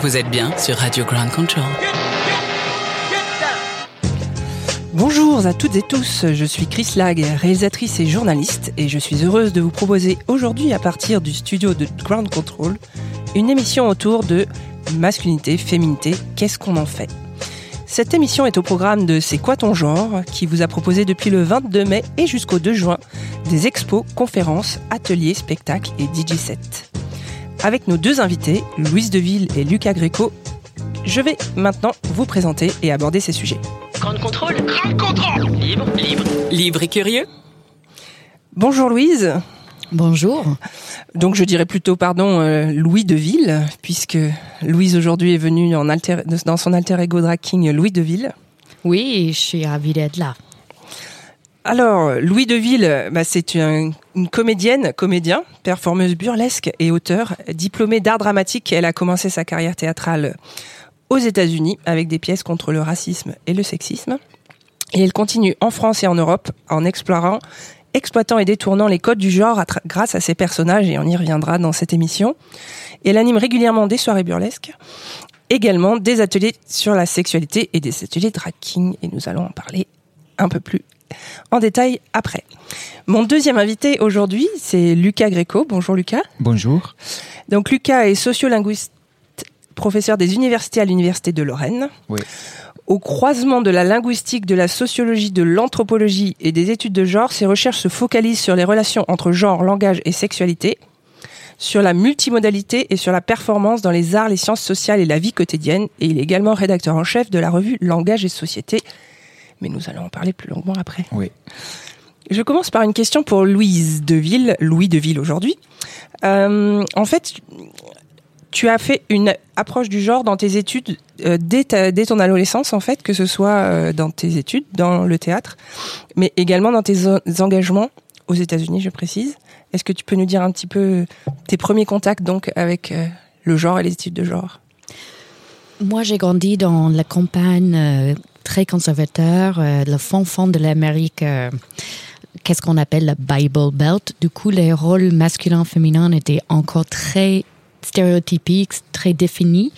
Vous êtes bien sur Radio Ground Control. Bonjour à toutes et tous, je suis Chris Lag, réalisatrice et journaliste, et je suis heureuse de vous proposer aujourd'hui, à partir du studio de Ground Control, une émission autour de masculinité, féminité, qu'est-ce qu'on en fait? Cette émission est au programme de C'est quoi ton genre qui vous a proposé depuis le 22 mai et jusqu'au 2 juin des expos, conférences, ateliers, spectacles et DJ sets. Avec nos deux invités, Louise Deville et Lucas Greco, je vais maintenant vous présenter et aborder ces sujets. Grand contrôle. Grand contrôle. Libre, libre. Libre et curieux. Bonjour Louise. Bonjour. Donc je dirais plutôt pardon euh, Louis Deville puisque Louise aujourd'hui est venue en alter, dans son alter ego drag king Louis Deville. Oui, je suis ravie d'être là. Alors Louis Deville, bah, c'est une, comédienne, comédien, performeuse burlesque et auteur, diplômée d'art dramatique. Elle a commencé sa carrière théâtrale aux États-Unis avec des pièces contre le racisme et le sexisme. Et elle continue en France et en Europe en explorant, exploitant et détournant les codes du genre grâce à ses personnages, et on y reviendra dans cette émission. Et elle anime régulièrement des soirées burlesques, également des ateliers sur la sexualité et des ateliers drag king, et nous allons en parler un peu plus en détail après. Mon deuxième invité aujourd'hui, c'est Lucas Greco. Bonjour Lucas. Bonjour. Donc Lucas est sociolinguiste, professeur des universités à l'université de Lorraine. Oui. Au croisement de la linguistique, de la sociologie, de l'anthropologie et des études de genre, ses recherches se focalisent sur les relations entre genre, langage et sexualité, sur la multimodalité et sur la performance dans les arts, les sciences sociales et la vie quotidienne. Et il est également rédacteur en chef de la revue Langage et Société. Mais nous allons en parler plus longuement après. Oui. Je commence par une question pour Louise Deville, Louis Deville aujourd'hui. Euh, en fait, tu as fait une approche du genre dans tes études euh, dès, ta- dès ton adolescence, en fait, que ce soit euh, dans tes études, dans le théâtre, mais également dans tes engagements aux États-Unis, je précise. Est-ce que tu peux nous dire un petit peu tes premiers contacts donc avec euh, le genre et les études de genre? Moi, j'ai grandi dans la campagne euh, très conservateur, euh, le fond fond de l'Amérique. euh, Qu'est-ce qu'on appelle la Bible Belt. Du coup, les rôles masculins féminins étaient encore très stéréotypiques, très définis.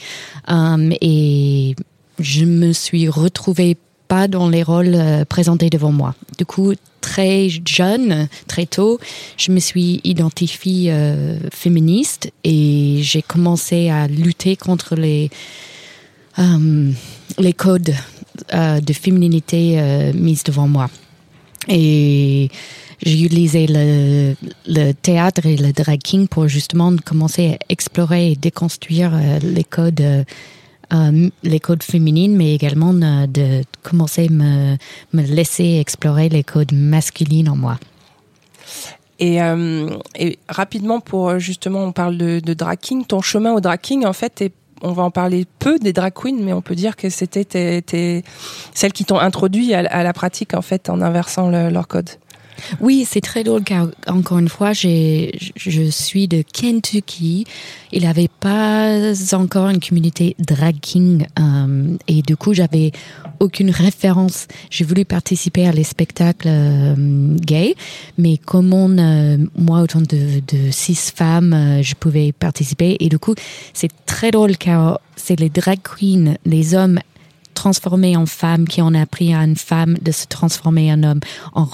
Euh, et je me suis retrouvée pas dans les rôles présentés devant moi. Du coup, très jeune, très tôt, je me suis identifiée féministe et j'ai commencé à lutter contre les les codes de féminité euh, mis devant moi. Et j'ai utilisé le, théâtre et le drag king pour justement commencer à explorer et déconstruire euh, les codes euh, euh, les codes féminines, mais également euh, de commencer à me, laisser explorer les codes masculines en moi. Et, euh, rapidement, pour euh, justement, on parle de, de. Ton chemin au drag king, en fait, est- on va en parler peu des drag queens, mais on peut dire que c'était celles qui t'ont introduit à, la- pratique, en fait, en inversant le- leur code. Oui, c'est très drôle car encore une fois, je suis de Kentucky. Il n'y avait pas encore une communauté drag king euh, et du coup, j'avais aucune référence. J'ai voulu participer à les spectacles euh, gays, mais comment euh, moi, autant de, de six femmes, euh, je pouvais participer et du coup, c'est très drôle car c'est les drag queens, les hommes transformé en femme, qui ont appris à une femme de se transformer en homme, en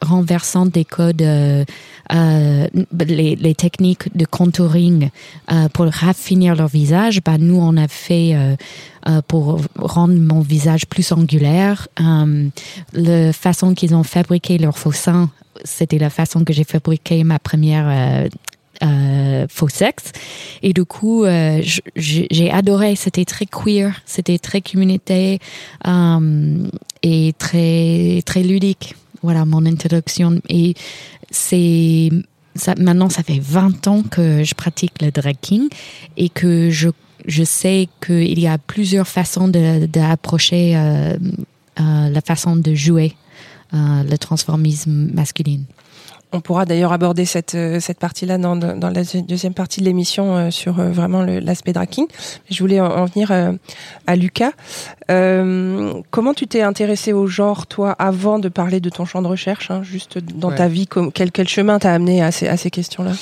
renversant des codes, euh, euh, les, techniques de contouring euh, pour raffinir leur visage. Bah, nous, on a fait pour rendre mon visage plus angulaire. La façon qu'ils ont fabriqué leur faux sein, c'était la façon que j'ai fabriqué ma première euh, faux sexe. Et du coup, euh, j'ai adoré. C'était très queer, c'était très communauté euh, et très très ludique. Voilà mon introduction. Et c'est ça, maintenant, ça fait 20 ans que je pratique le drag king et que je, je sais qu'il y a plusieurs façons d'approcher de, euh, euh, la façon de jouer euh, le transformisme masculin. On pourra d'ailleurs aborder cette, euh, cette partie-là dans, dans la deuxième partie de l'émission euh, sur euh, vraiment l'aspect tracking. Je voulais en, venir à Lucas. Euh, comment tu t'es intéressé au genre, toi, avant de parler de ton champ de recherche, hein, juste dans ta vie, quel, quel chemin t'a amené à ces, à ces questions-là?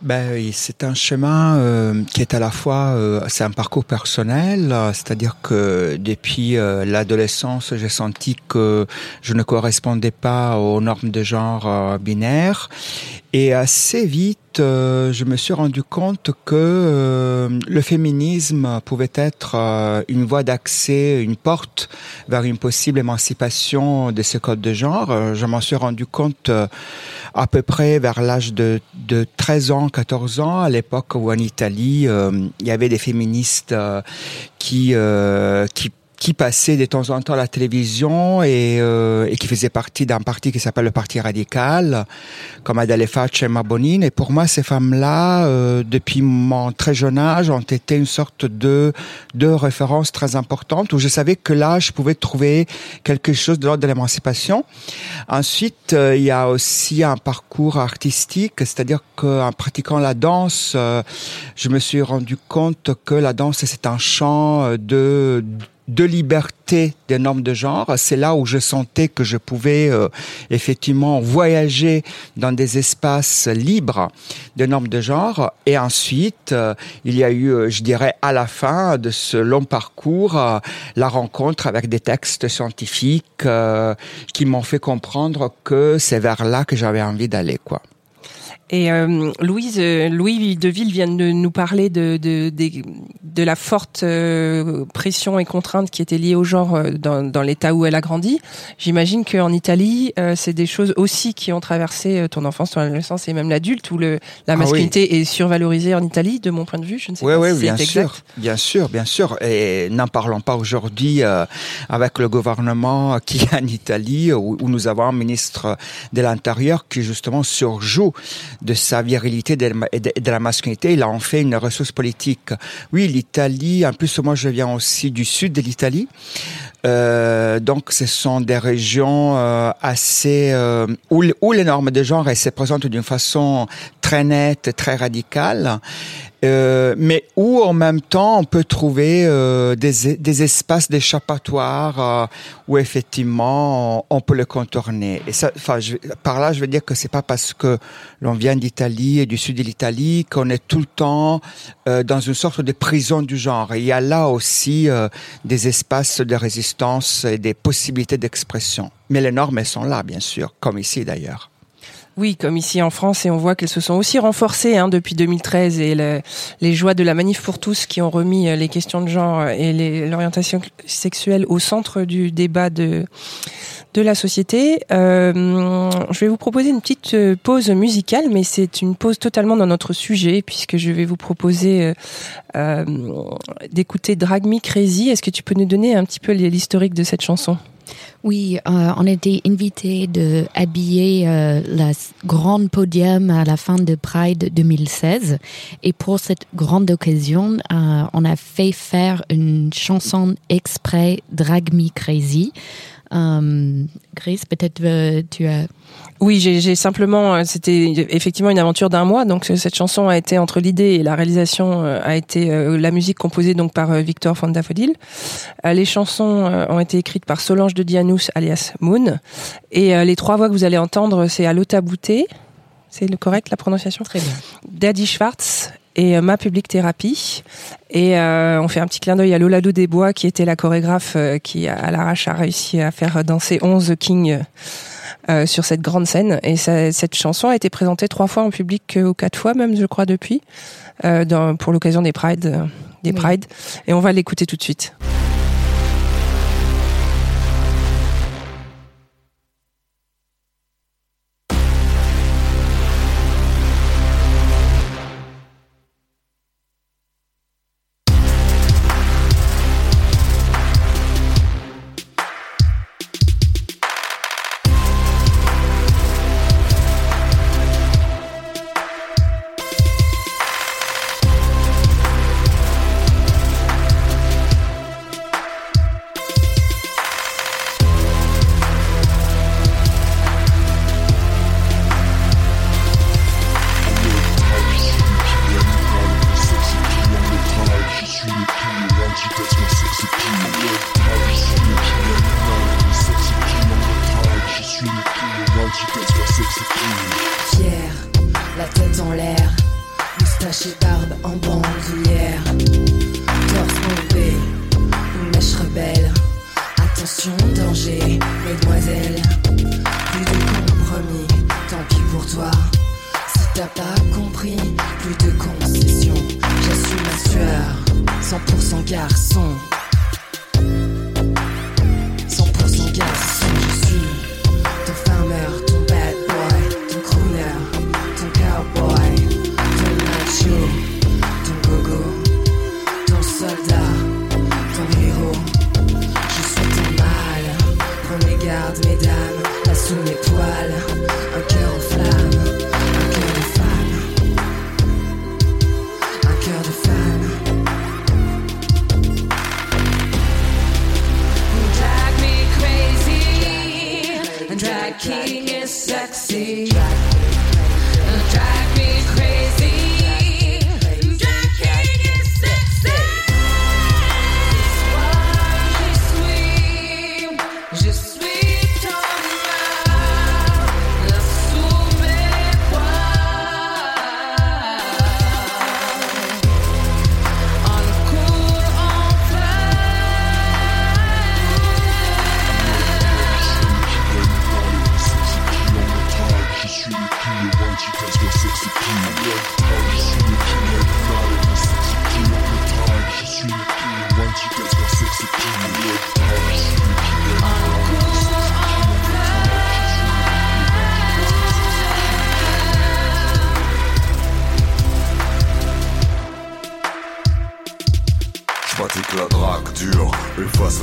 Ben, c'est un chemin euh, qui est à la fois, euh, c'est un parcours personnel, c'est-à-dire que depuis euh, l'adolescence, j'ai senti que je ne correspondais pas aux normes de genre binaire, et assez vite, je me suis rendu compte que le féminisme pouvait être une voie d'accès, une porte vers une possible émancipation de ce code de genre. je m'en suis rendu compte à peu près vers l'âge de, de 13 ans, 14 ans, à l'époque où en Italie, euh, il y avait des féministes euh, qui, euh, qui qui passait de temps en temps à la télévision et, euh, et qui faisait partie d'un parti qui s'appelle le Parti radical, comme Adele Faccia et Mabonine. Et pour moi, ces femmes-là, euh, depuis mon très jeune âge, ont été une sorte de, de référence très importante où je savais que là, je pouvais trouver quelque chose de l'ordre de l'émancipation. Ensuite, euh, il y a aussi un parcours artistique, c'est-à-dire qu'en pratiquant la danse, euh, je me suis rendu compte que la danse, c'est un champ de de liberté des normes de genre. C'est là où je sentais que je pouvais euh, effectivement voyager dans des espaces libres des normes de genre. Et ensuite, euh, il y a eu, euh, je dirais, à la fin de ce long parcours, la rencontre avec des textes scientifiques qui m'ont fait comprendre que c'est vers là que j'avais envie d'aller, quoi. Et euh, Louise, euh, Louis Deville vient de nous parler de, de, de, de la forte euh, pression et contrainte qui était liée au genre euh, dans, dans l'État où elle a grandi. J'imagine qu'en Italie, c'est des choses aussi qui ont traversé ton enfance, ton adolescence et même l'adulte, où le, la ah masculinité est survalorisée en Italie, de mon point de vue. Je ne sais pas oui, si bien sûr, bien sûr, bien sûr. Et n'en parlons pas aujourd'hui avec le gouvernement qui est en Italie, où, où nous avons un ministre de l'Intérieur qui justement surjoue de sa virilité et de, la masculinité, il a en fait une ressource politique. Oui, l'Italie, en plus moi je viens aussi du sud de l'Italie, euh, donc ce sont des régions euh, assez euh, où, où les normes de genre se présentent d'une façon très nette, très radicale euh, mais où en même temps on peut trouver euh, des, des, espaces d'échappatoire euh, où effectivement on, peut le contourner. Et ça, enfin, par là, je veux dire que c'est pas parce que l'on vient d'Italie et du sud de l'Italie qu'on est tout le temps dans une sorte de prison du genre. il y a là aussi des espaces de résistance et des possibilités d'expression. Mais les normes, elles sont là, bien sûr, comme ici d'ailleurs. Oui, comme ici en France, et on voit qu'elles se sont aussi renforcées hein, depuis 2013 et les joies de la manif pour tous qui ont remis euh, les questions de genre et l'orientation sexuelle au centre du débat de de la société. Euh, je vais vous proposer une petite euh, pause musicale, mais c'est une pause totalement dans notre sujet puisque je vais vous proposer euh, d'écouter Drag Me Crazy. Est-ce que tu peux nous donner un petit peu l'historique de cette chanson? Oui, euh, on était invité de habiller euh, la podium à la fin de Pride 2016 et pour cette grande occasion, on a fait faire une chanson exprès Drag Me Crazy. Euh, Chris, peut-être euh, tu as oui, j'ai simplement, euh, c'était effectivement une aventure d'un mois. Donc cette chanson a été entre l'idée et la réalisation a été la musique composée donc par Victor van les chansons ont été écrites par Solange de Dianous alias Moon. Et les trois voix que vous allez entendre, c'est Alota Bouté. C'est le correct la prononciation? Très bien. Daddy Schwartz et Ma Public Thérapie. Et on fait un petit clin d'œil à Lola Desbois qui était la chorégraphe qui à l'arrache a réussi à faire danser 11 kings euh, sur cette grande scène. Et ça, cette chanson a été présentée trois fois en public, ou quatre fois même, je crois, depuis, euh, dans, pour l'occasion des Pride, euh, des Pride. Et on va l'écouter tout de suite.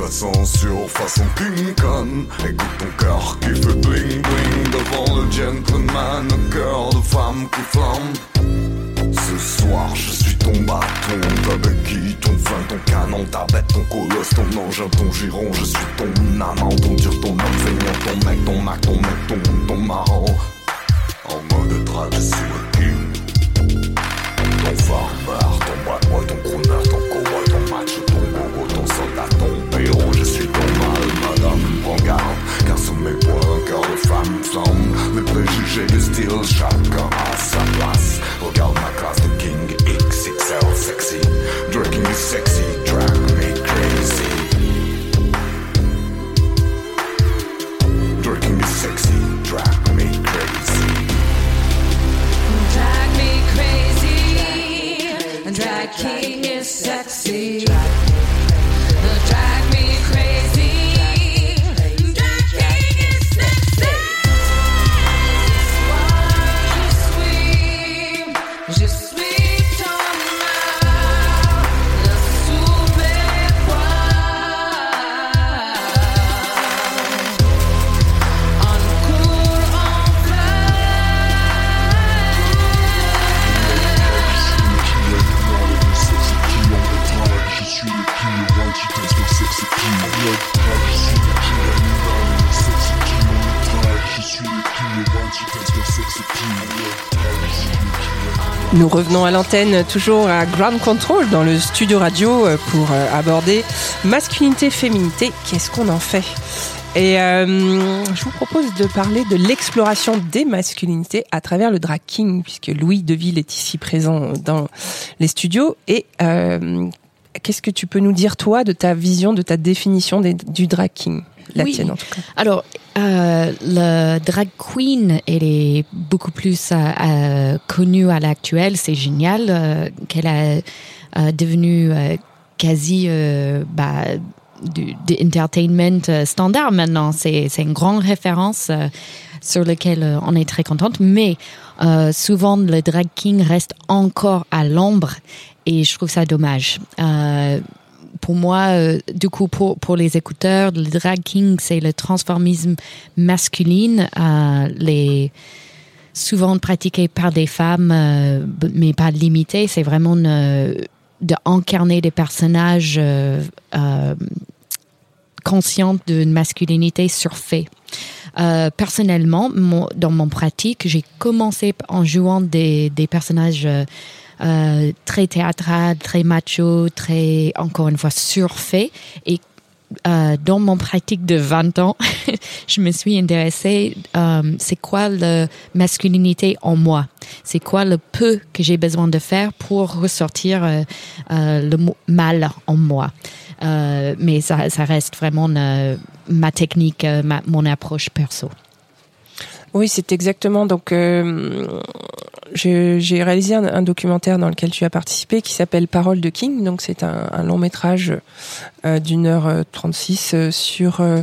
La censure façon King Kong. Écoute ton cœur qui fait bling bling devant le gentleman, un cœur de femme qui flambe. Ce soir, je suis ton bâton, ta béquille, ton flingue, ton canon, ta bête, ton colosse, ton engin, ton giron. Je suis ton amant, ton dur, ton homme feignant, ton mec, ton mac, ton mec, ton, ton marrant. En mode drague, je le king. Ton farmer, ton bad boy, ton crooner, ton madame. Car sous mes poings, un cœur de femme flamme. Les préjugés de style, chacun à sa place. Regarde ma classe de king XXL sexy. Drinking is sexy, drag me crazy. Drinking is sexy, drag me crazy. Drag me crazy. Drag king is sexy. Nous revenons à l'antenne, toujours à Ground Control, dans le studio radio, euh, pour euh, aborder masculinité, féminité. Qu'est-ce qu'on en fait? Et euh, je vous propose de parler de l'exploration des masculinités à travers le drag king, puisque Louis Deville est ici présent dans les studios. Et qu'est-ce que tu peux nous dire, toi, de ta vision, de ta définition du drag king? La Oui. tienne, en tout cas. Alors, euh, le drag queen, elle est beaucoup plus euh, euh, connue à l'actuel. C'est génial euh, qu'elle a euh, devenu euh, quasi euh, bah, du, du entertainment standard maintenant. C'est c'est une grande référence euh, sur laquelle on est très contente. Mais euh, souvent, le drag king reste encore à l'ombre et je trouve ça dommage. Pour moi, euh, du coup, pour, pour les écouteurs, le drag king, c'est le transformisme masculine, euh, les souvent pratiqué par des femmes, euh, mais pas limité. C'est vraiment une- de des personnages conscients d'une masculinité surfait. Personnellement, dans mon pratique, j'ai commencé en jouant des, des personnages euh, très théâtrales, très macho, très, encore une fois, surfaits. Et euh, dans mon pratique de 20 ans, je me suis intéressée, euh, c'est quoi la masculinité en moi? C'est quoi le peu que j'ai besoin de faire pour ressortir euh, euh, le mal en moi? Euh, Mais ça, ça reste vraiment ma technique, ma- mon approche perso. Oui, c'est exactement. Donc, euh, j'ai réalisé un, documentaire dans lequel tu as participé qui s'appelle Parole de King. Donc c'est un, long métrage euh, d'une heure euh, 36 euh, sur euh,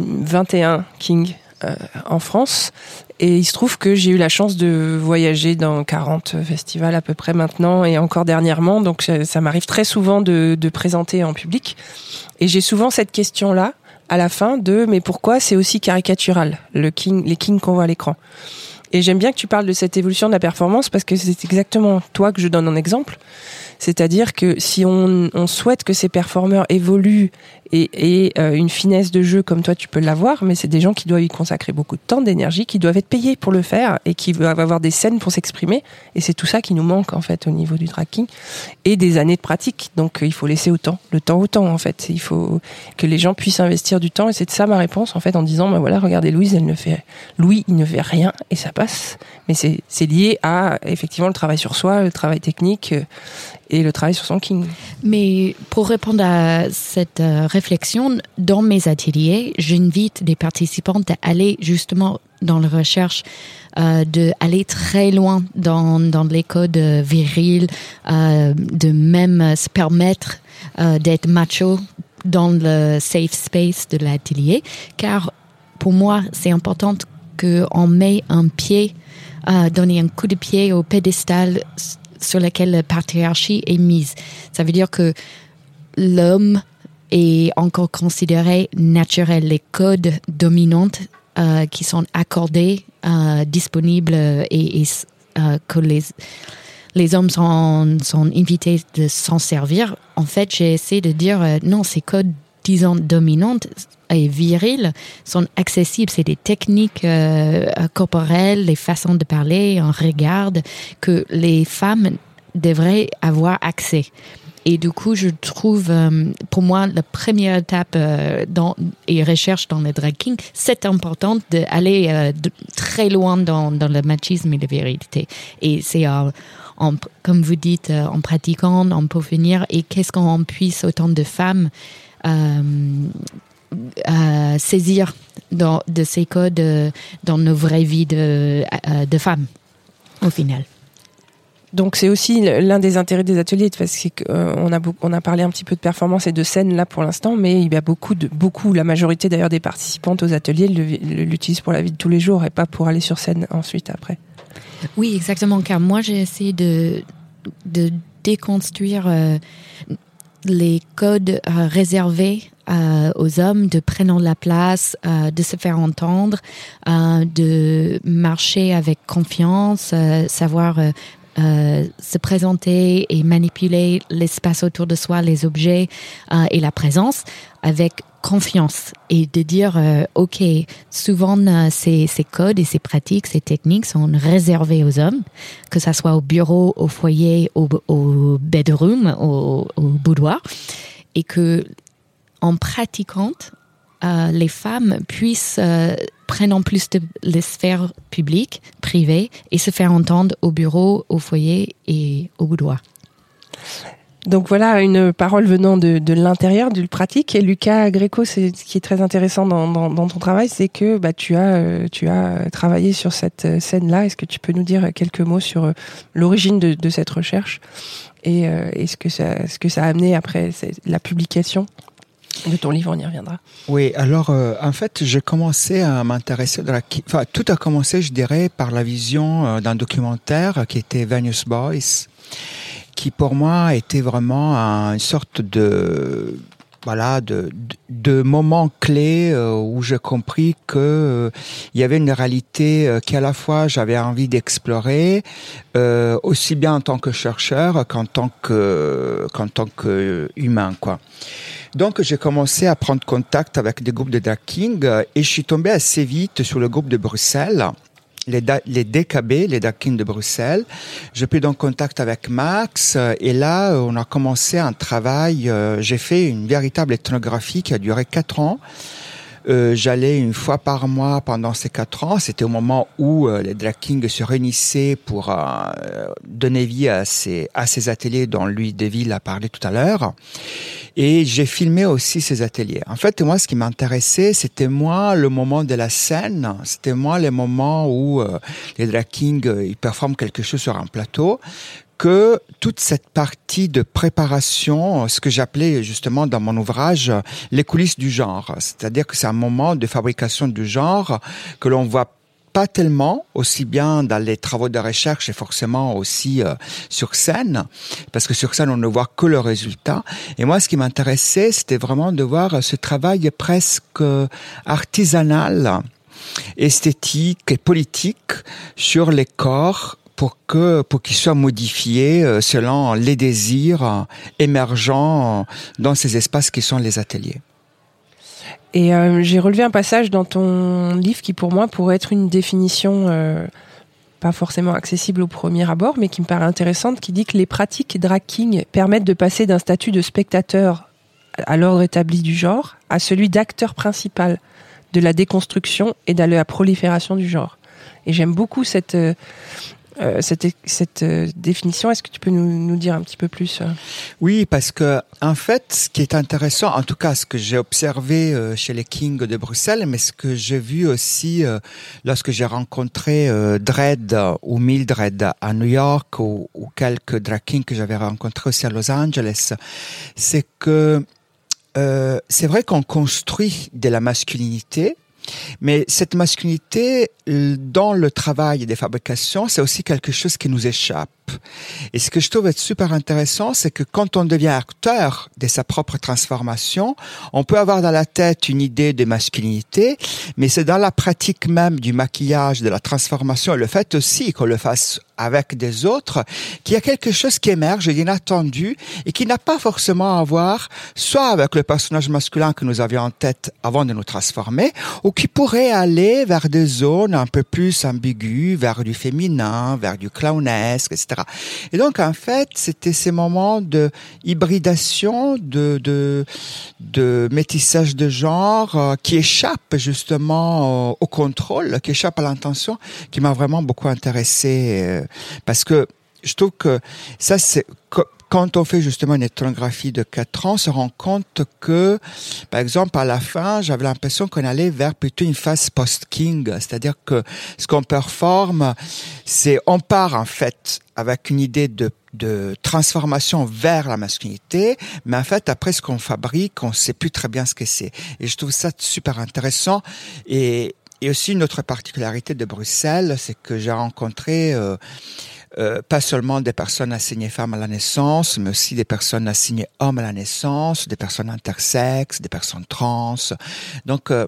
21 King en France. Et il se trouve que j'ai eu la chance de voyager dans 40 festivals à peu près maintenant et encore dernièrement. Donc ça, ça m'arrive très souvent de, de présenter en public. Et j'ai souvent cette question-là à la fin de mais pourquoi c'est aussi caricatural le king, les kings qu'on voit à l'écran? Et j'aime bien que tu parles de cette évolution de la performance parce que c'est exactement toi que je donne en exemple. C'est-à-dire que si on, souhaite que ces performeurs évoluent et, et euh, une finesse de jeu comme toi tu peux l'avoir, mais c'est des gens qui doivent y consacrer beaucoup de temps, d'énergie, qui doivent être payés pour le faire et qui doivent avoir des scènes pour s'exprimer. Et c'est tout ça qui nous manque en fait au niveau du tracking et des années de pratique. Donc euh, il faut laisser autant, le temps au temps en fait. Il faut que les gens puissent investir du temps et c'est ça ma réponse en fait en disant bah voilà regardez Louise elle ne fait Louis il ne fait rien et ça passe. Mais c'est c'est lié à effectivement le travail sur soi, le travail technique euh, et le travail sur son king. Mais pour répondre à cette euh, réflexion, dans mes ateliers, j'invite des participantes à aller justement dans la recherche, euh, de aller très loin dans, dans les codes euh, virils, euh, de même se permettre d'être macho dans le safe space de l'atelier, car pour moi, c'est important qu'on met un pied, donner un coup de pied au pédestal sur lequel la patriarchie est mise. Ça veut dire que l'homme est encore considéré naturel. Les codes dominants euh, qui sont accordés, euh, disponibles et, euh, que les, les hommes sont, sont invités de s'en servir. En fait, j'ai essayé de dire non, ces codes, disons, dominantes et virils sont accessibles. C'est des techniques euh, corporelles, les façons de parler, un regard que les femmes devraient avoir accès. Et du coup, je trouve, euh, pour moi, la première étape euh, dans, et recherche dans le drag king, c'est important d'aller euh, très loin dans, dans le machisme et la virilité. Et c'est, euh, comme vous dites, euh, en pratiquant, on peut et qu'est-ce qu'on puisse autant de femmes euh, euh, saisir dans, de ces codes euh, dans nos vraies vies de, de femmes, au final. Donc c'est aussi l'un des intérêts des ateliers parce qu'on a on a parlé un petit peu de performance et de scène là pour l'instant, mais il y a beaucoup de beaucoup la majorité d'ailleurs des participantes aux ateliers l'utilisent pour la vie de tous les jours et pas pour aller sur scène ensuite après. Oui, exactement, car moi j'ai essayé de, de déconstruire euh, les codes euh, réservés euh, aux hommes de prendre la place, euh, de se faire entendre, de marcher avec confiance, savoir euh, se présenter et manipuler l'espace autour de soi, les objets euh, et la présence avec confiance et de dire euh, ok souvent euh, ces, ces codes et ces pratiques ces techniques sont réservées aux hommes que ça soit au bureau au foyer au, au bedroom au, au boudoir et que en pratiquant euh, les femmes puissent prendre en plus les sphères publiques, privées, et se faire entendre au bureau, au foyer et au boudoir. Donc voilà une parole venant de, de l'intérieur, du pratique. Et Lucas Gréco, ce qui est très intéressant dans, ton travail, c'est que bah, tu as euh, tu as travaillé sur cette euh, scène-là. Est-ce que tu peux nous dire quelques mots sur euh, l'origine de, cette recherche et ce que ça a amené après la publication? De ton livre On y reviendra. Oui, alors euh, en fait, j'ai commencé à m'intéresser la. Enfin, tout a commencé, je dirais, par la vision euh, d'un documentaire qui était Venus Boys, qui pour moi était vraiment un- une sorte de voilà de, de, de moment clé euh, où j'ai compris que il y avait une réalité qu'à la fois j'avais envie d'explorer aussi bien en tant que chercheur qu'en tant que qu'en tant que humain quoi. Donc j'ai commencé à prendre contact avec des groupes de drag king euh, et je suis tombé assez vite sur le groupe de Bruxelles. Les, les DKB, les Drag Kings de Bruxelles. J'ai pris donc contact avec Max euh, et là, euh, on a commencé un travail. J'ai fait une véritable ethnographie qui a duré quatre ans. Euh, J'allais une fois par mois pendant ces quatre ans. C'était au moment où euh, les drag kings se réunissaient pour euh, donner vie à ces, à ces ateliers dont Louis Deville a parlé tout à l'heure. Et j'ai filmé aussi ces ateliers. En fait, moi, ce qui m'intéressait, c'était moi le moment de la scène. C'était moi les moments où euh, les drag kings euh, ils performent quelque chose sur un plateau que toute cette partie de préparation, ce que j'appelais justement dans mon ouvrage les coulisses du genre, c'est-à-dire que c'est un moment de fabrication du genre que l'on voit pas tellement, aussi bien dans les travaux de recherche et forcément aussi euh, sur scène, parce que sur scène on ne voit que le résultat. Et moi, ce qui m'intéressait, c'était vraiment de voir ce travail presque artisanal, esthétique et politique sur les corps pour que pour qu'ils soient modifiés euh, selon les désirs euh, émergents dans ces espaces qui sont les ateliers. Et euh, j'ai relevé un passage dans ton livre qui pour moi pourrait être une définition euh, pas forcément accessible au premier abord, mais qui me paraît intéressante, qui dit que les pratiques drag king permettent de passer d'un statut de spectateur à l'ordre établi du genre à celui d'acteur principal de la déconstruction et de la prolifération du genre. Et j'aime beaucoup cette, euh, cette, euh, définition. Est-ce que tu peux nous, dire un petit peu plus euh? Oui, parce que en fait, ce qui est intéressant, en tout cas, ce que j'ai observé chez les Kings de Bruxelles, mais ce que j'ai vu aussi lorsque j'ai rencontré Dredd ou Mildred à New York ou, quelques drag kings que j'avais rencontrés aussi à Los Angeles, c'est que c'est vrai qu'on construit de la masculinité, mais cette masculinité, euh, dans le travail des fabrications, c'est aussi quelque chose qui nous échappe. Et ce que je trouve être super intéressant, c'est que quand on devient acteur de sa propre transformation, on peut avoir dans la tête une idée de masculinité, mais c'est dans la pratique même du maquillage, de la transformation, et le fait aussi qu'on le fasse avec des autres, qu'il y a quelque chose qui émerge d'inattendu et qui n'a pas forcément à voir soit avec le personnage masculin que nous avions en tête avant de nous transformer, ou qui pourrait aller vers des zones un peu plus ambiguës, vers du féminin, vers du clownesque, etc. Et donc, en fait, c'était ces moments de hybridation, de, métissage de genre euh, qui échappent justement au, contrôle, qui échappent à l'intention, qui m'a vraiment beaucoup intéressé euh, parce que je trouve que ça, c'est quand on fait justement une ethnographie de quatre ans, on se rend compte que, par exemple, à la fin, j'avais l'impression qu'on allait vers plutôt une phase post-king, c'est-à-dire que ce qu'on performe, c'est on part en fait avec une idée de de transformation vers la masculinité, mais en fait après ce qu'on fabrique, on sait plus très bien ce que c'est. Et je trouve ça super intéressant. Et, et aussi une autre particularité de Bruxelles, c'est que j'ai rencontré euh, euh, pas seulement des personnes assignées femmes à la naissance, mais aussi des personnes assignées hommes à la naissance, des personnes intersexes, des personnes trans. Donc euh,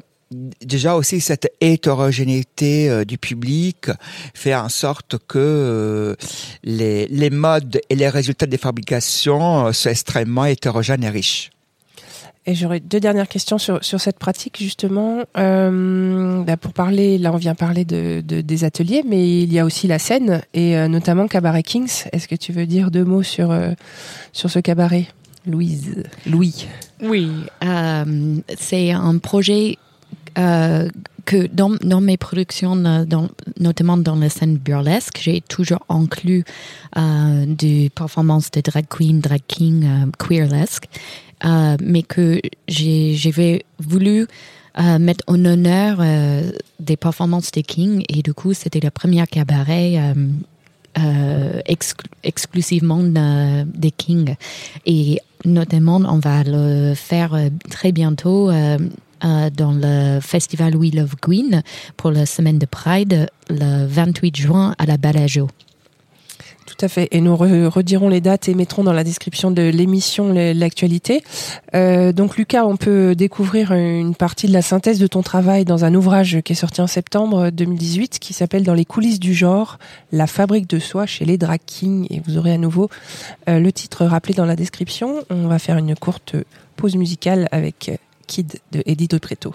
déjà aussi cette hétérogénéité euh, du public fait en sorte que euh, les, les modes et les résultats des fabrications euh, sont extrêmement hétérogènes et riches. Et j'aurais deux dernières questions sur, sur cette pratique, justement. Euh, bah, pour parler, là, on vient parler de, de- des ateliers, mais il y a aussi la scène, et euh, notamment Cabaret Kings. Est-ce que tu veux dire deux mots sur, euh, sur ce cabaret Louise? Louis Oui, euh, c'est un projet euh, que dans, dans mes productions, euh, dans, notamment dans la scène burlesque, j'ai toujours inclus euh, des performances de drag queen, drag king, euh, queerlesque, euh, mais que j'avais voulu euh, mettre en honneur euh, des performances des kings et du coup c'était le premier cabaret exclu- exclusivement des Kings. Et notamment, on va le faire très bientôt dans le festival We Love Green pour la semaine de Pride, le 28 juin à la Balajo. Tout à fait. Et nous re- redirons les dates et mettrons dans la description de l'émission l'actualité. Euh, donc Lucas, on peut découvrir une partie de la synthèse de ton travail dans un ouvrage qui est sorti en septembre 2018 qui s'appelle Dans les coulisses du genre, la fabrique de soi chez les drag kings. Et vous aurez à nouveau euh, le titre rappelé dans la description. On va faire une courte pause musicale avec Kid de Eddie Preto.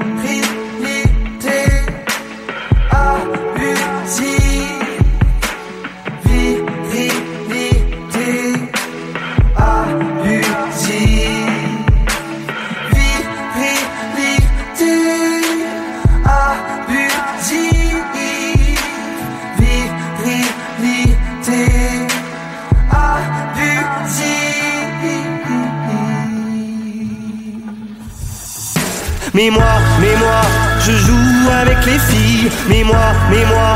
Mais moi, mais moi, je joue avec les filles. Mais moi, mais moi,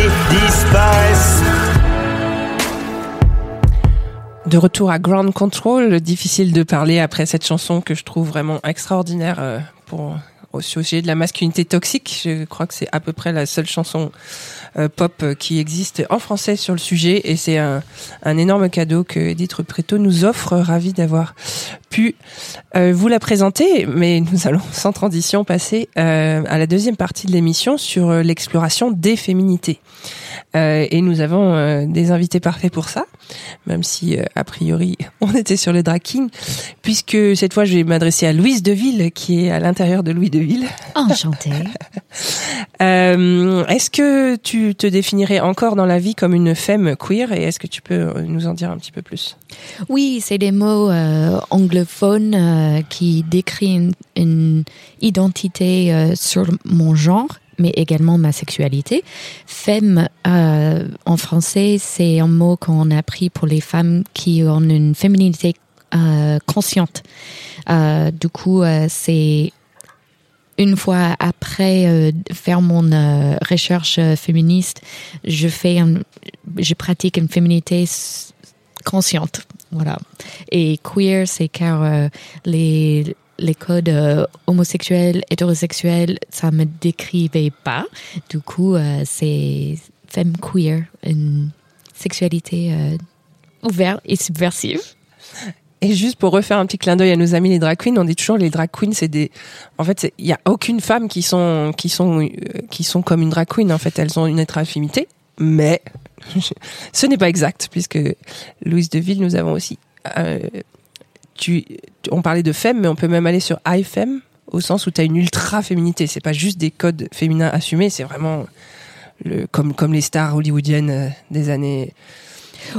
De retour à Ground Control, difficile de parler après cette chanson que je trouve vraiment extraordinaire euh, pour au sujet de la masculinité toxique. Je crois que c'est à peu près la seule chanson euh, pop euh, qui existe en français sur le sujet et c'est un, énorme cadeau que Edith Repretto nous offre. Ravi d'avoir pu vous la présenter, mais nous allons sans transition passer à la deuxième partie de l'émission sur l'exploration des féminités. Euh, et nous avons euh, des invités parfaits pour ça, même si euh, a priori on était sur le drag king, puisque cette fois je vais m'adresser à Louise Deville qui est à l'intérieur de Louis Deville. Enchantée. Euh, est-ce que tu te définirais encore dans la vie comme une femme queer et est-ce que tu peux euh, nous en dire un petit peu plus? Oui, c'est des mots euh, anglophones euh, qui décrivent une, une identité euh, sur mon genre, mais également ma sexualité. Femme, euh, en français, c'est un mot qu'on a pris pour les femmes qui ont une féminité euh, consciente. Euh, du coup, euh, c'est une fois après euh, faire mon euh, recherche féministe, je fais, un, je pratique une féminité consciente, voilà. Et queer, c'est car les les codes euh, homosexuels, hétérosexuels, ça me décrivait pas. Du coup, euh, c'est femme queer, une sexualité euh, ouverte et subversive. Et juste pour refaire un petit clin d'œil à nos amis les drag queens, on dit toujours les drag queens, c'est des, en fait, il y a aucune femme qui sont, qui sont, qui sont comme une drag queen. En fait, elles ont une hétéroaffinité, mais ce n'est pas exact puisque Louise Deville, nous avons aussi, tu, on parlait de femme, mais on peut même aller sur femme au sens où tu as une ultra féminité. C'est pas juste des codes féminins assumés, c'est vraiment le, comme, comme les stars hollywoodiennes euh, des années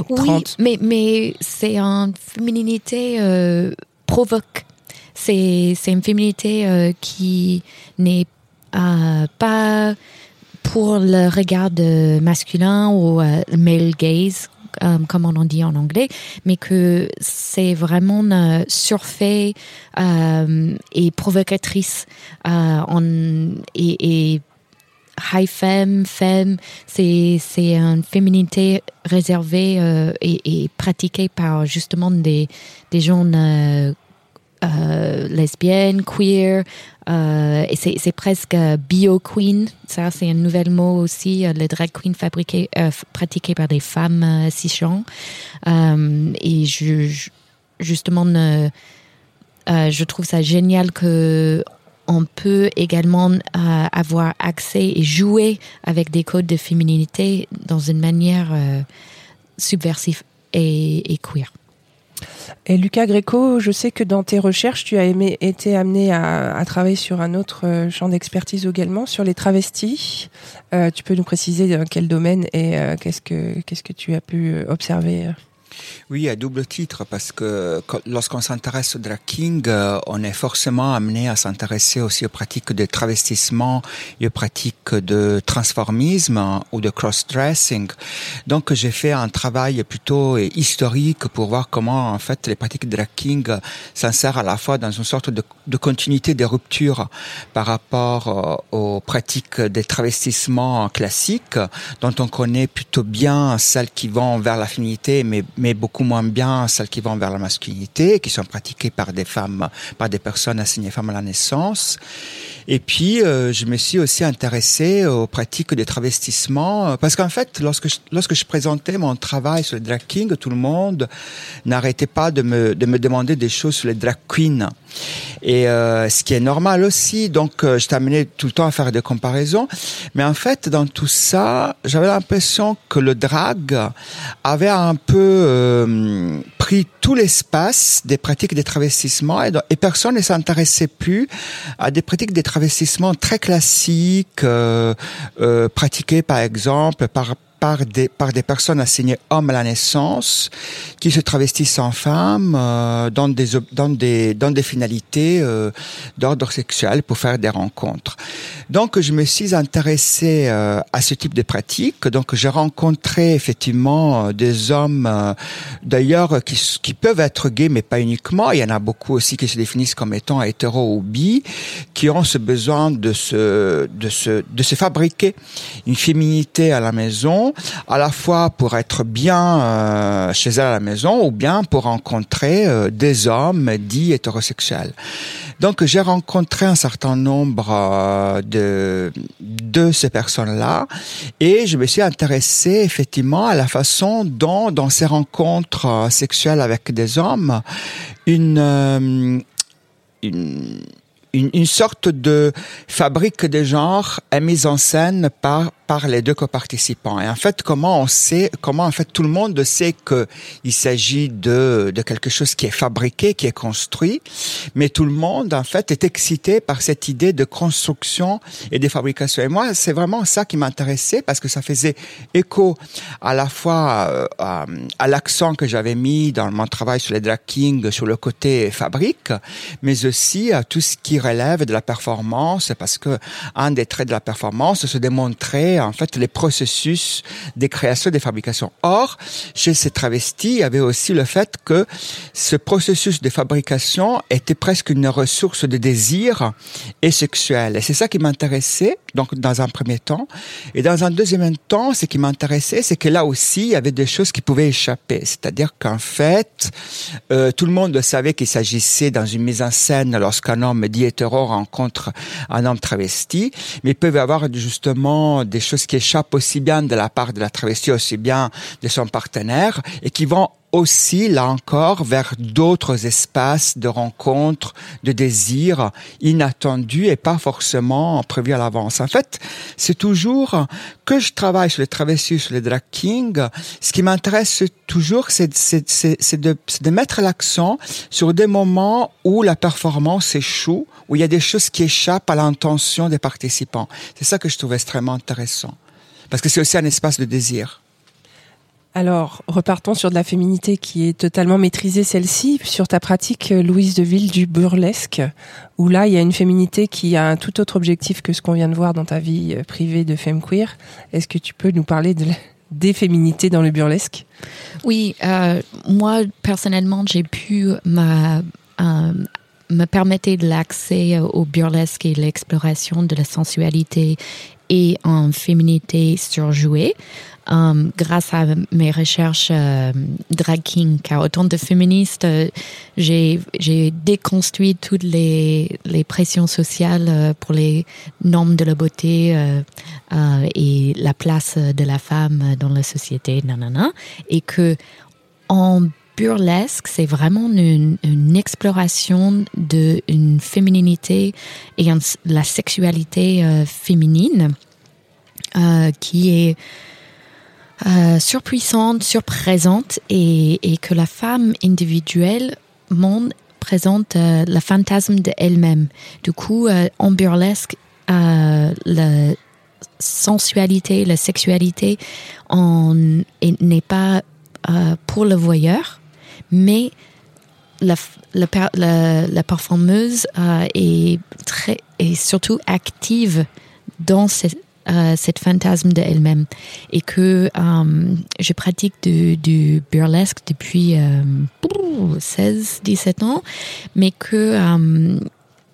Oui, 30. mais, mais c'est une féminité euh, provoque. c'est c'est une féminité euh, qui n'est euh, pas pour le regard de masculin ou male gaze euh, comme on en dit en anglais, mais que c'est vraiment euh, surfait euh, et provocatrice euh, en, et, high femme, femme, c'est c'est une féminité réservée et, pratiquée par justement des des gens euh, lesbiennes, queer, euh, et c'est presque euh, bio queen. Ça, c'est un nouvel mot aussi, euh, le drag queen fabriqué, euh, pratiqué par des femmes euh, cisgenres. Et je, justement, je trouve ça génial que on peut également euh, avoir accès et jouer avec des codes de féminité dans une manière euh, subversive et, et queer. Et Lucas Greco, je sais que dans tes recherches, tu as été amené à, travailler sur un autre euh, champ d'expertise également, sur les travestis. Euh, tu peux nous préciser dans quel domaine et euh, qu'est-ce que qu'est-ce que tu as pu observer Oui, à double titre, parce que lorsqu'on s'intéresse au drag king, euh, on est forcément amené à s'intéresser aussi aux pratiques de travestissement et aux pratiques de transformisme ou de cross-dressing. Donc, j'ai fait un travail plutôt historique pour voir comment, en fait, les pratiques drag king s'insèrent à la fois dans une sorte de, de continuité des ruptures par rapport euh, aux pratiques des travestissements classiques, dont on connaît plutôt bien celles qui vont vers la féminité, mais, mais beaucoup moins bien celles qui vont vers la masculinité, qui sont pratiquées par des femmes, par des personnes assignées femmes à la naissance. Et puis, euh, je me suis aussi intéressé aux pratiques de travestissement, euh, parce qu'en fait, lorsque je, lorsque je présentais mon travail sur le drag king, tout le monde n'arrêtait pas de me, de me demander des choses sur les drag queens. Et euh, ce qui est normal aussi, donc euh, je t'amenais tout le temps à faire des comparaisons. Mais en fait, dans tout ça, j'avais l'impression que le drag avait un peu euh, pris tout l'espace des pratiques de travestissement et, et personne ne s'intéressait plus à des pratiques de travestissement très classiques, euh, euh, pratiquées par exemple par par des, par des personnes assignées hommes à la naissance, qui se travestissent en femmes euh, dans, des, dans, des, dans des finalités euh, d'ordre sexuel pour faire des rencontres. Donc, je me suis intéressé euh, à ce type de pratique. Donc, j'ai rencontré effectivement euh, des hommes, euh, d'ailleurs, qui, qui peuvent être gays, mais pas uniquement. Il y en a beaucoup aussi qui se définissent comme étant hétéro ou bi, qui ont ce besoin de se, de se, de se fabriquer une féminité à la maison, à la fois pour être bien euh, chez elle à la maison ou bien pour rencontrer euh, des hommes dits hétérosexuels. Donc j'ai rencontré un certain nombre euh, de de ces personnes-là et je me suis intéressé effectivement à la façon dont dans ces rencontres sexuelles avec des hommes une une une, sorte de fabrique de genre est mise en scène par par les deux coparticipants. Et en fait, comment on sait, comment en fait tout le monde sait que il s'agit de de quelque chose qui est fabriqué, qui est construit, mais tout le monde en fait est excité par cette idée de construction et de fabrication. Et moi, c'est vraiment ça qui m'intéressait parce que ça faisait écho à la fois euh, à, l'accent que j'avais mis dans mon travail sur les drag kings, sur le côté fabrique, mais aussi à tout ce qui relève de la performance, parce que un des traits de la performance, c'est de en fait les processus des créations, des fabrications. Or, chez ces travestis, il y avait aussi le fait que ce processus de fabrication était presque une ressource de désir et sexuel. Et c'est ça qui m'intéressait, donc dans un premier temps. Et dans un deuxième temps, ce qui m'intéressait, c'est que là aussi, il y avait des choses qui pouvaient échapper. C'est-à-dire qu'en fait, euh, tout le monde savait qu'il s'agissait dans une mise en scène lorsqu'un homme dit hétéro rencontre un homme travesti, mais il peut y avoir justement des choses qui échappent aussi bien de la part de la travestie, aussi bien de son partenaire, et qui vont aussi, là encore, vers d'autres espaces de rencontres, de désirs inattendus et pas forcément prévus à l'avance. En fait, c'est toujours que je travaille sur les travestis, sur les drag kings, ce qui m'intéresse toujours, c'est de, de mettre l'accent sur des moments où la performance échoue, où il y a des choses qui échappent à l'intention des participants. C'est ça que je trouve extrêmement intéressant. Parce que c'est aussi un espace de désir. Alors, repartons sur de la féminité qui est totalement maîtrisée, celle-ci, sur ta pratique, euh, Louise Deville, du burlesque, où là, il y a une féminité qui a un tout autre objectif que ce qu'on vient de voir dans ta vie euh, privée de femme queer. Est-ce que tu peux nous parler de des féminités dans le burlesque? Oui, euh, moi personnellement, j'ai pu ma, euh, me permettre de l'accès au burlesque et l'exploration de la sensualité et en féminité surjouée. euh, grâce à mes recherches euh, drag king, car autant de féministes, euh, j'ai déconstruit toutes les, pressions sociales pour les normes de la beauté et la place de la femme dans la société, nanana, et que en burlesque, c'est vraiment une, exploration de une fémininité et la sexualité euh, féminine euh, qui est euh, surpuissante, surprésente et, que la femme individuelle monde présente le fantasme d'elle-même. Du coup, en burlesque, la sensualité, la sexualité n'est pas pour le voyeur, mais la, la, la, performeuse euh, est, très, est surtout active dans cette, euh, cette fantasme d'elle-même. Et que euh, je pratique du, burlesque depuis euh, 16-17 ans, mais que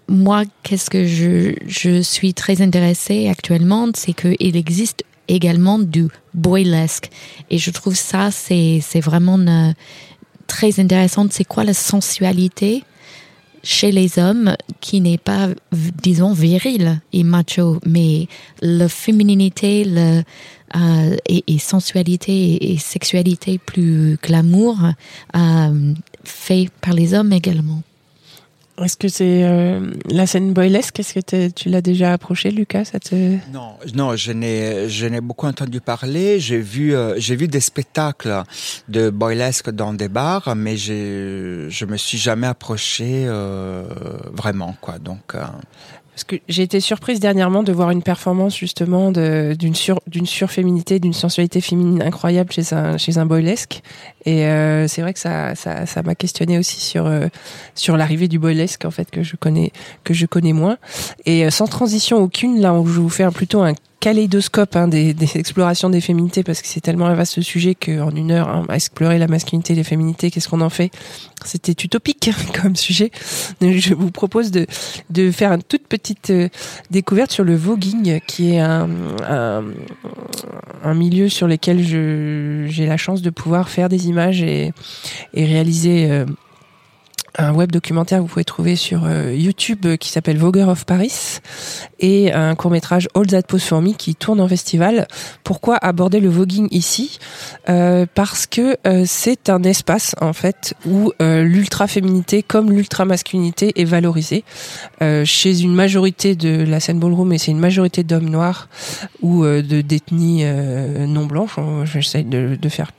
moi, qu'est-ce que je, je suis très intéressée actuellement, c'est qu'il existe également du boylesque. Et je trouve ça, c'est vraiment très intéressant. C'est quoi la sensualité chez les hommes qui n'est pas, disons, viril et macho, mais la fémininité le, euh, et, sensualité et, et sexualité plus glamour euh, fait par les hommes également. Est-ce que c'est euh, la scène boylesque Est-ce que tu l'as déjà approché, Lucas ça te... Non, non, je n'ai, je n'ai beaucoup entendu parler. J'ai vu, euh, j'ai vu des spectacles de boylesque dans des bars, mais j'ai, je me suis jamais approché euh, vraiment, quoi. Donc, euh, Parce que j'ai été surprise dernièrement de voir une performance justement de- d'une sur, d'une surféminité, d'une sensualité féminine incroyable chez un chez un boylesque. Et euh, c'est vrai que ça ça ça m'a questionné aussi sur euh, sur l'arrivée du boylesque en fait que je connais que je connais moins. Et euh, sans transition aucune, là, on- je vous faire plutôt un kaléidoscope hein, des, des explorations des féminités parce que c'est tellement un vaste sujet qu'en une heure, hein, explorer la masculinité et les féminités, qu'est-ce qu'on en fait? C'était utopique comme sujet. Je vous propose de, de faire une toute petite euh, découverte sur le voguing, qui est un, un, un milieu sur lequel j'ai la chance de pouvoir faire des images et, et réaliser euh, un web documentaire que vous pouvez trouver sur euh, YouTube euh, qui s'appelle Voguer of Paris et un court métrage All That Pose For Me qui tourne en festival. Pourquoi aborder le voguing ici? Euh, Parce que euh, c'est un espace en fait où l'ultra féminité comme l'ultra masculinité est valorisée chez une majorité de la scène ballroom et c'est une majorité d'hommes noirs ou de d'ethnie non blanche. J'essaie de, de faire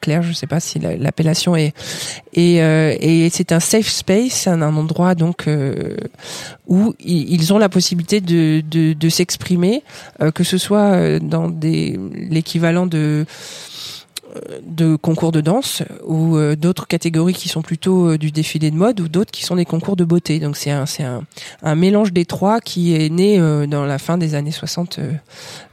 clair, je sais pas si la- l'appellation est et, euh, et c'est un safe space, un, endroit donc euh, où ils ont la possibilité de, de, de s'exprimer, euh, que ce soit euh, dans des l'équivalent de de concours de danse ou euh, d'autres catégories qui sont plutôt euh, du défilé de mode ou d'autres qui sont des concours de beauté. Donc c'est un un, mélange des trois qui est né euh, dans la fin des années 60 euh,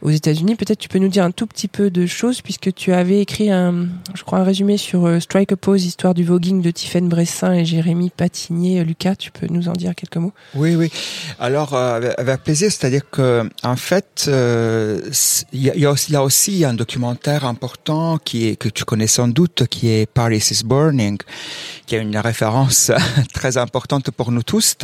aux États-Unis. Peut-être tu peux nous dire un tout petit peu de choses puisque tu avais écrit un je crois un résumé sur Strike a Pose histoire du voguing de Tiffaine Bressin et Jérémy Patigné. Euh, Lucas, tu peux nous en dire quelques mots? Oui, oui. Alors, avec- plaisir, c'est-à-dire que, en fait, il y, a- y a y a aussi un documentaire important qui est que tu connais sans doute, qui est Paris is Burning, qui a une référence très importante pour nous tous.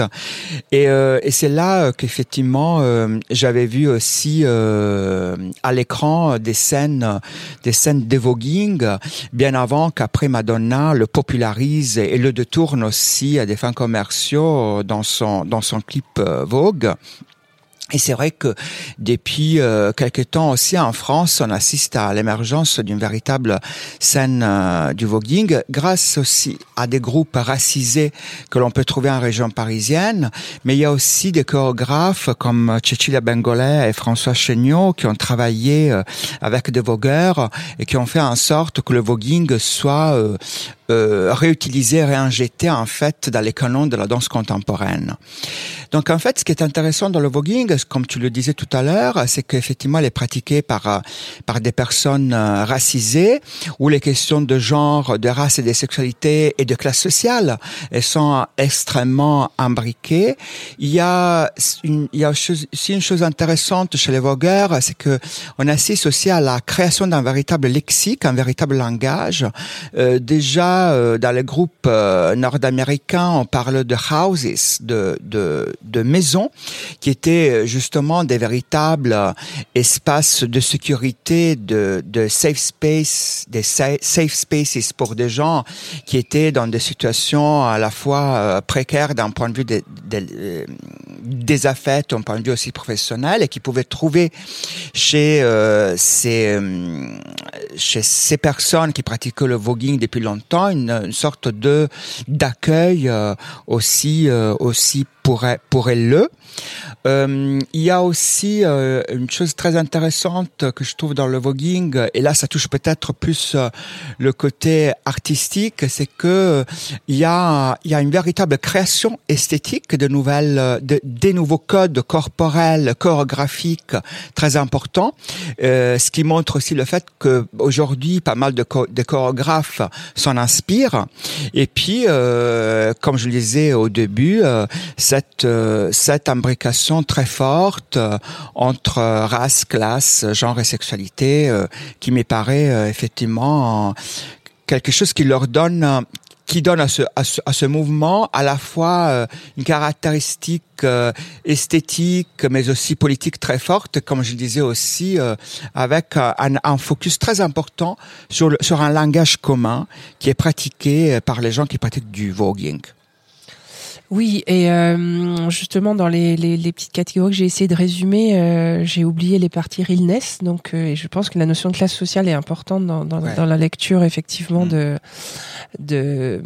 Et, euh, c'est là qu'effectivement, euh, j'avais vu aussi euh, à l'écran des scènes, des scènes bien avant qu'après Madonna le popularise et le détourne aussi à des fins commerciaux dans son dans son clip Vogue. Et c'est vrai que depuis euh, quelques temps aussi en France, on assiste à l'émergence d'une véritable scène euh, du voguing, grâce aussi à des groupes racisés que l'on peut trouver en région parisienne. Mais il y a aussi des chorégraphes comme Cecilia Bengolet et François Chéniaud qui ont travaillé euh, avec des vogueurs et qui ont fait en sorte que le voguing soit euh, réutilisé, réinjecté en fait dans les canons de la danse contemporaine. Donc en fait, ce qui est intéressant dans le voguing, comme tu le disais tout à l'heure, c'est qu'effectivement, elle est pratiquée par euh, par des personnes euh, racisées, où les questions de genre, de race et de sexualité et de classe sociale elles sont extrêmement imbriquées. Il y a une, il y a aussi une chose intéressante chez les vogueurs, c'est que on assiste aussi à la création d'un véritable lexique, un véritable langage. Euh, déjà euh, dans les groupes euh, nord-américains, on parle de houses, de, de, de maisons, qui étaient euh, justement des véritables espaces de sécurité, de, de safe space, des sa- safe spaces pour des gens qui étaient dans des situations à la fois précaires d'un point de vue des, affaires, d'un point de vue aussi professionnel, et qui pouvaient trouver chez ces chez ces personnes qui pratiquaient le voguing depuis longtemps une, sorte de d'accueil euh, aussi euh, aussi pour elle- pour elle euh, il y a aussi une chose très intéressante que je trouve dans le voguing, et là ça touche peut-être plus le côté artistique, c'est que il y a il y a une véritable création esthétique de nouvelles, de, des nouveaux codes corporels, chorégraphiques très importants, ce qui montre aussi le fait que aujourd'hui pas mal de, de chorégraphes s'en inspirent. Et puis, euh, comme je le disais au début, euh, cette euh, cette imbrication très forte entre race, classe, genre et sexualité, qui me paraît effectivement quelque chose qui leur donne qui donne à ce, à ce, à ce mouvement à la fois euh, une caractéristique euh, esthétique, mais aussi politique très forte, comme je disais aussi, euh, avec euh, un, un focus très important sur, le, sur un langage commun qui est pratiqué euh, par les gens qui pratiquent du voguing. Oui, et euh, justement dans les, les, les petites catégories que j'ai essayé de résumer, euh, j'ai oublié les parties realness. Donc, euh, et je pense que la notion de classe sociale est importante dans, dans, Ouais. dans la lecture effectivement Mm. de de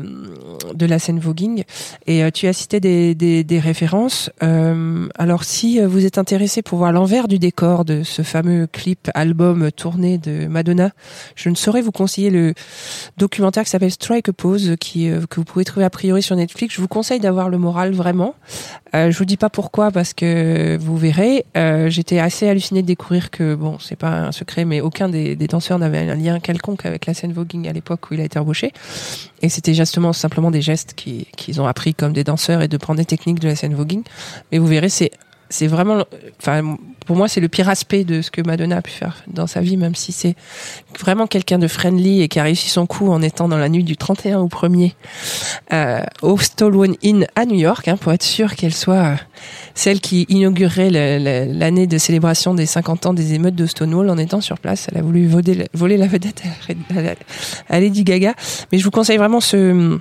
de la scène voguing. Et euh, tu as cité des, des, des références. Euh, alors, si vous êtes intéressé pour voir l'envers du décor de ce fameux clip album tourné de Madonna, je ne saurais vous conseiller le documentaire qui s'appelle Strike a Pose, qui euh, que vous pouvez trouver a priori sur Netflix. Je vous conseille d'avoir le moral vraiment. Euh, je vous dis pas pourquoi parce que vous verrez. Euh, J'étais assez hallucinée de découvrir que bon, c'est pas un secret, mais aucun des, danseurs n'avait un lien quelconque avec la scène voguing à l'époque où il a été embauché. Et c'était justement simplement des gestes qui- qu'ils ont appris comme des danseurs et de prendre des techniques de la scène voguing. Mais vous verrez, c'est c'est vraiment, enfin, pour moi, c'est le pire aspect de ce que Madonna a pu faire dans sa vie, même si c'est vraiment quelqu'un de friendly et qui a réussi son coup en étant dans la nuit du 31 au 1er euh, au Stallone Inn à New York, hein, pour être sûr qu'elle soit euh, celle qui inaugurerait l'année de célébration des 50 ans des émeutes de Stonewall en étant sur place. Elle a voulu voler, la- vedette à Lady Gaga. Mais je vous conseille vraiment ce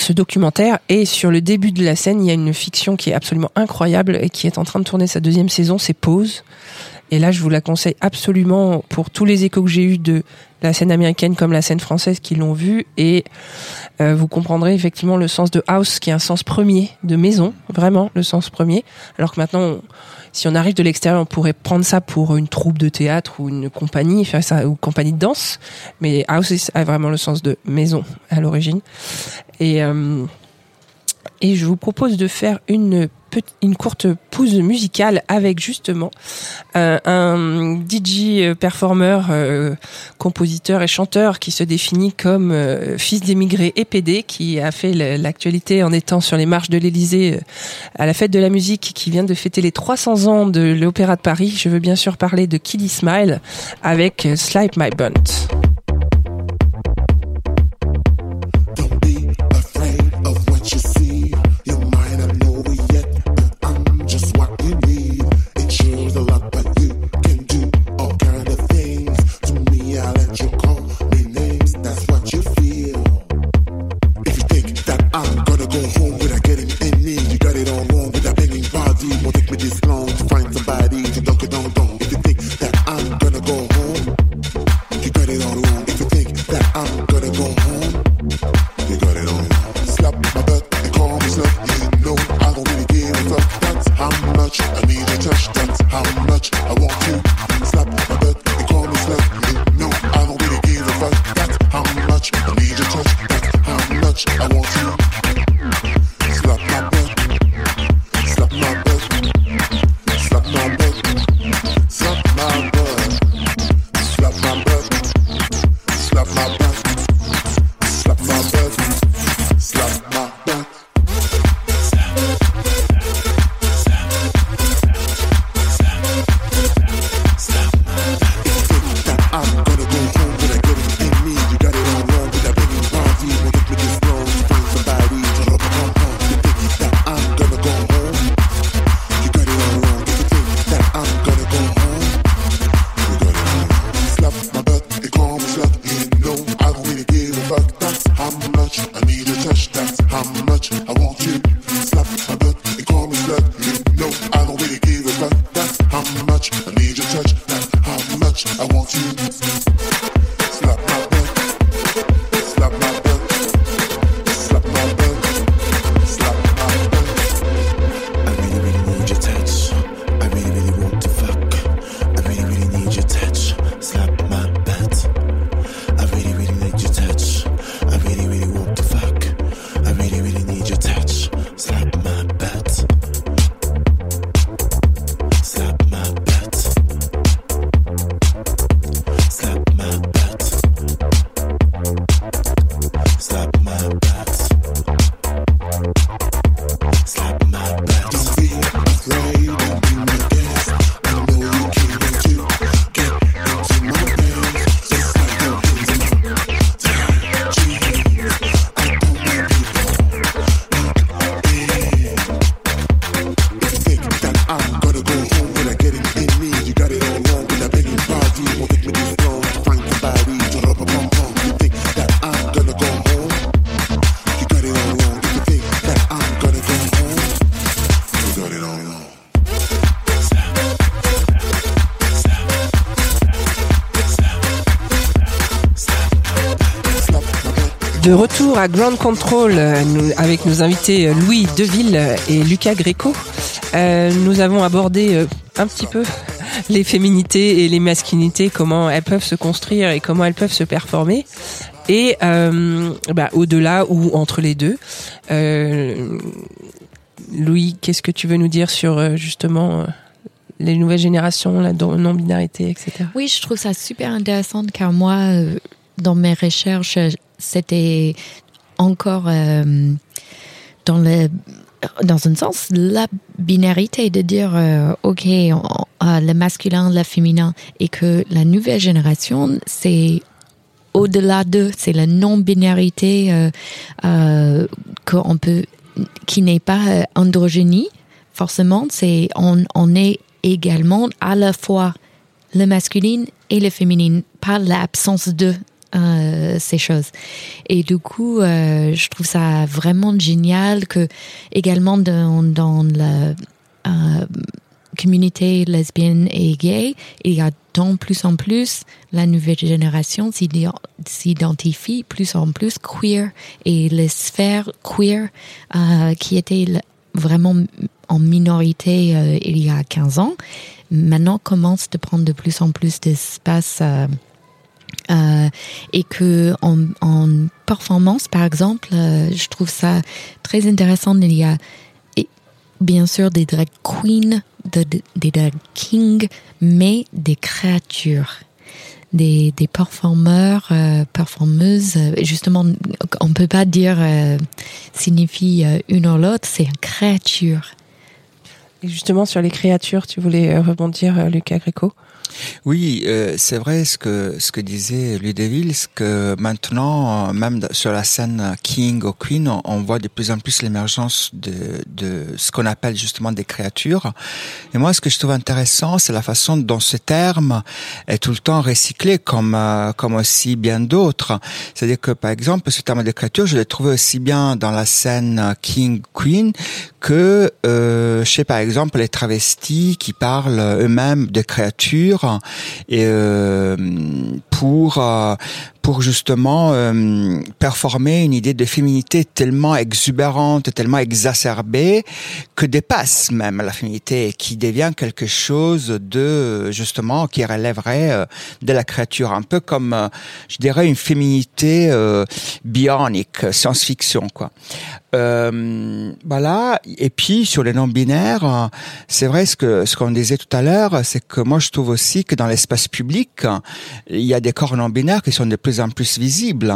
ce documentaire et sur le début de la scène, il y a une fiction qui est absolument incroyable et qui est en train de tourner sa deuxième saison, c'est Pause. Et là, je vous la conseille absolument pour tous les échos que j'ai eus de la scène américaine comme la scène française qui l'ont vue et euh, vous comprendrez effectivement le sens de house qui est un sens premier de maison, vraiment le sens premier. Alors que maintenant, si on arrive de l'extérieur, on pourrait prendre ça pour une troupe de théâtre ou une compagnie, faire ça ou compagnie de danse. Mais house a vraiment le sens de maison à l'origine. Et euh, et je vous propose de faire une une courte pause musicale avec justement euh, un DJ performeur, euh, compositeur et chanteur qui se définit comme euh, fils d'émigrés et PD, qui a fait l'actualité en étant sur les marches de l'Élysée euh, à la fête de la musique, qui vient de fêter les 300 ans de l'Opéra de Paris. Je veux bien sûr parler de Killy Smile avec euh, Slipe My Bunt. I want you. To slap my retour à Ground Control euh, avec nos invités euh, Louis Deville et Lucas Greco, euh, nous avons abordé un petit peu les féminités et les masculinités, comment elles peuvent se construire et comment elles peuvent se performer. Et bah, au-delà ou entre les deux. Louis, qu'est-ce que tu veux nous dire sur justement les nouvelles générations, la non-binarité, etc. Oui, je trouve ça super intéressant car moi, dans mes recherches, c'était encore euh, dans le dans un sens la binarité de dire euh, ok euh, le masculin le féminin et que la nouvelle génération c'est au-delà d'eux c'est la non binarité qu'on peut qui n'est pas androgynie forcément c'est on, on est également à la fois le masculin et le féminin pas l'absence de euh, ces choses. Et du coup euh, je trouve ça vraiment génial que également dans, la euh, communauté lesbienne et gay il y a de plus en plus la nouvelle génération s'identifie plus en plus queer et les sphères queer qui étaient vraiment en minorité il y a 15 ans maintenant commencent de prendre de plus en plus d'espace euh, et que en, performance par exemple euh, je trouve ça très intéressant. Il y a et bien sûr des drag queens de- de- des drag kings mais des créatures des, des performeurs, euh, performeuses, justement, on peut pas dire signifie une ou l'autre, c'est une créature. Et justement sur les créatures, tu voulais rebondir, Lucas Greco Oui, euh, c'est vrai ce que ce que disait Ludeville, que maintenant, même sur la scène King ou Queen, on, on voit de plus en plus l'émergence de, de ce qu'on appelle justement des créatures. Et moi, ce que je trouve intéressant, c'est la façon dont ce terme est tout le temps recyclé, comme euh, comme aussi bien d'autres. C'est-à-dire que, par exemple, ce terme de créature, je l'ai trouvé aussi bien dans la scène King Queen que euh, chez, par exemple, les travestis qui parlent eux-mêmes de créatures et euh, pour euh, pour justement euh, performer une idée de féminité tellement exubérante, tellement exacerbée que dépasse même la féminité qui devient quelque chose de justement qui relèverait euh, de la créature, un peu comme euh, je dirais une féminité bionique, science-fiction quoi. Voilà. Et puis sur les non-binaires, c'est vrai ce que ce qu'on disait tout à l'heure, c'est que moi je trouve aussi que dans l'espace public, il y a des corps non-binaires qui sont de plus en plus visibles.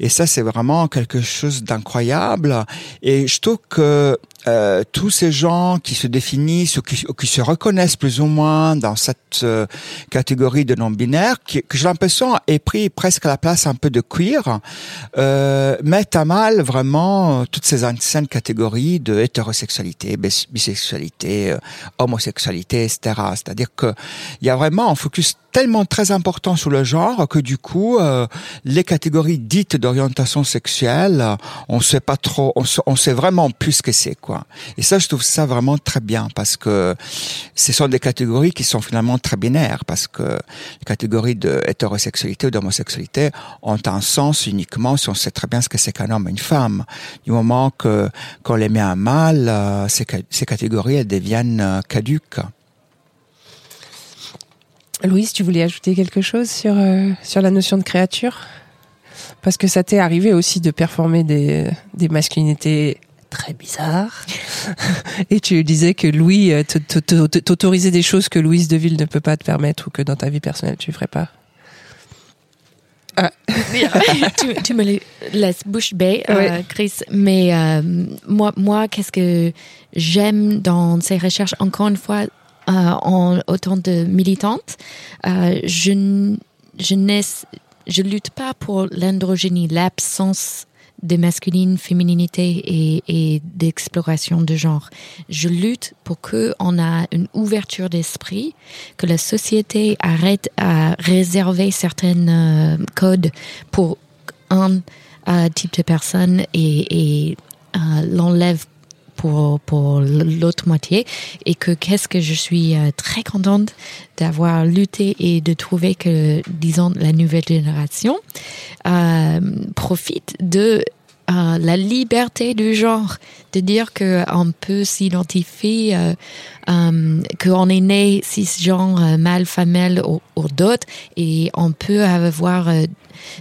Et ça, c'est vraiment quelque chose d'incroyable. Et je trouve que euh, tous ces gens qui se définissent ou qui, se reconnaissent plus ou moins dans cette euh, catégorie de non-binaires, qui, que j'ai l'impression est pris presque à la place un peu de queer, euh, mettent à mal vraiment euh, toutes ces anciennes catégories de hétérosexualité, bis- bisexualité, euh, homosexualité, etc. C'est-à-dire que il y a vraiment un focus tellement très important sur le genre que du coup, les catégories dites d'orientation sexuelle, on sait pas trop, on on sait vraiment plus ce que c'est quoi. Et ça, je trouve ça vraiment très bien parce que ce sont des catégories qui sont finalement très binaires parce que les catégories de hétérosexualité ou d'homosexualité ont un sens uniquement si on sait très bien ce que c'est qu'un homme et une femme. Du moment que qu'on les met à mal, euh, ces, ca- ces catégories elles deviennent euh, caduques. Louise, tu voulais ajouter quelque chose sur, euh, sur la notion de créature? Parce que ça t'est arrivé aussi de performer des masculinités très bizarres. Et tu disais que Louis euh, t'autorisait des choses que Louise Deville ne peut pas te permettre ou que dans ta vie personnelle tu ferais pas. tu, tu me laisses bouche bée, euh. Chris. Mais euh, moi, moi qu'est-ce que j'aime dans ces recherches, encore une fois, euh, en autant de militante, euh, je, je, n'es- je lutte pas pour l'androgynie, l'absence de masculine, fémininité et, d'exploration de genre. Je lutte pour que on a une ouverture d'esprit, que la société arrête à réserver certains euh, codes pour un euh, type de personne et, et euh, l'enlève pour, pour l'autre moitié. Et que qu'est-ce que je suis euh, très contente d'avoir lutté et de trouver que, disons, la nouvelle génération euh, profite de euh, la liberté du genre, de dire que on peut s'identifier, euh, euh, qu'on est né cisgenre, mâle, femelle ou d'autres, et on peut avoir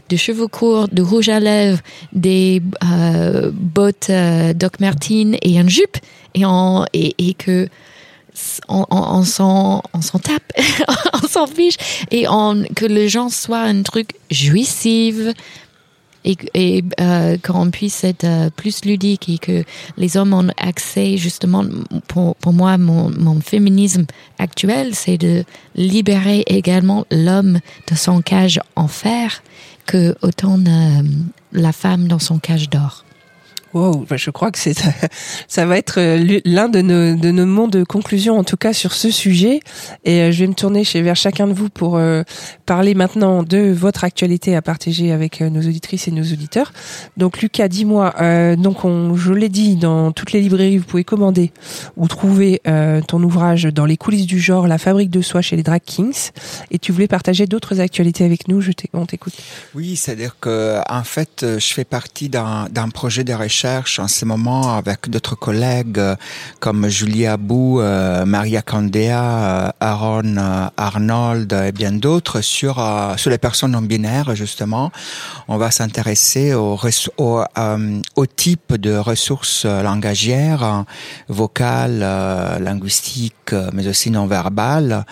des cheveux courts, du rouge à lèvres, des euh, bottes euh, Doc Martens et une jupe, et, on, et, que on, on, on s'en tape, on s'en fiche, et que le genre soit un truc jouissif, et, et euh, qu'on puisse être euh, plus ludique et que les hommes ont accès justement pour, pour moi mon, mon féminisme actuel c'est de libérer également l'homme de son cage en fer que autant euh, la femme dans son cage d'or. Wow, bah, je crois que c'est ça va être euh, l'un de nos de nos mots de conclusion en tout cas sur ce sujet. Et euh, je vais me tourner chez vers chacun de vous pour euh, parler maintenant de votre actualité à partager avec nos auditrices et nos auditeurs. Donc Lucas, dis-moi, euh, donc on, je l'ai dit, dans toutes les librairies, vous pouvez commander ou trouver euh, ton ouvrage dans les coulisses du genre, la fabrique de soie chez les Drag Kings. Et tu voulais partager d'autres actualités avec nous. Je t'écoute. Oui, c'est-à-dire que en fait, je fais partie d'un projet de recherche en ce moment avec d'autres collègues euh, comme Julie Abou, euh, Maria Candea, euh, Aaron Arnold et bien d'autres sur sur les personnes non binaires justement. On va s'intéresser au, res- au, type de ressources langagières, euh, vocales, linguistiques, mais aussi non verbales,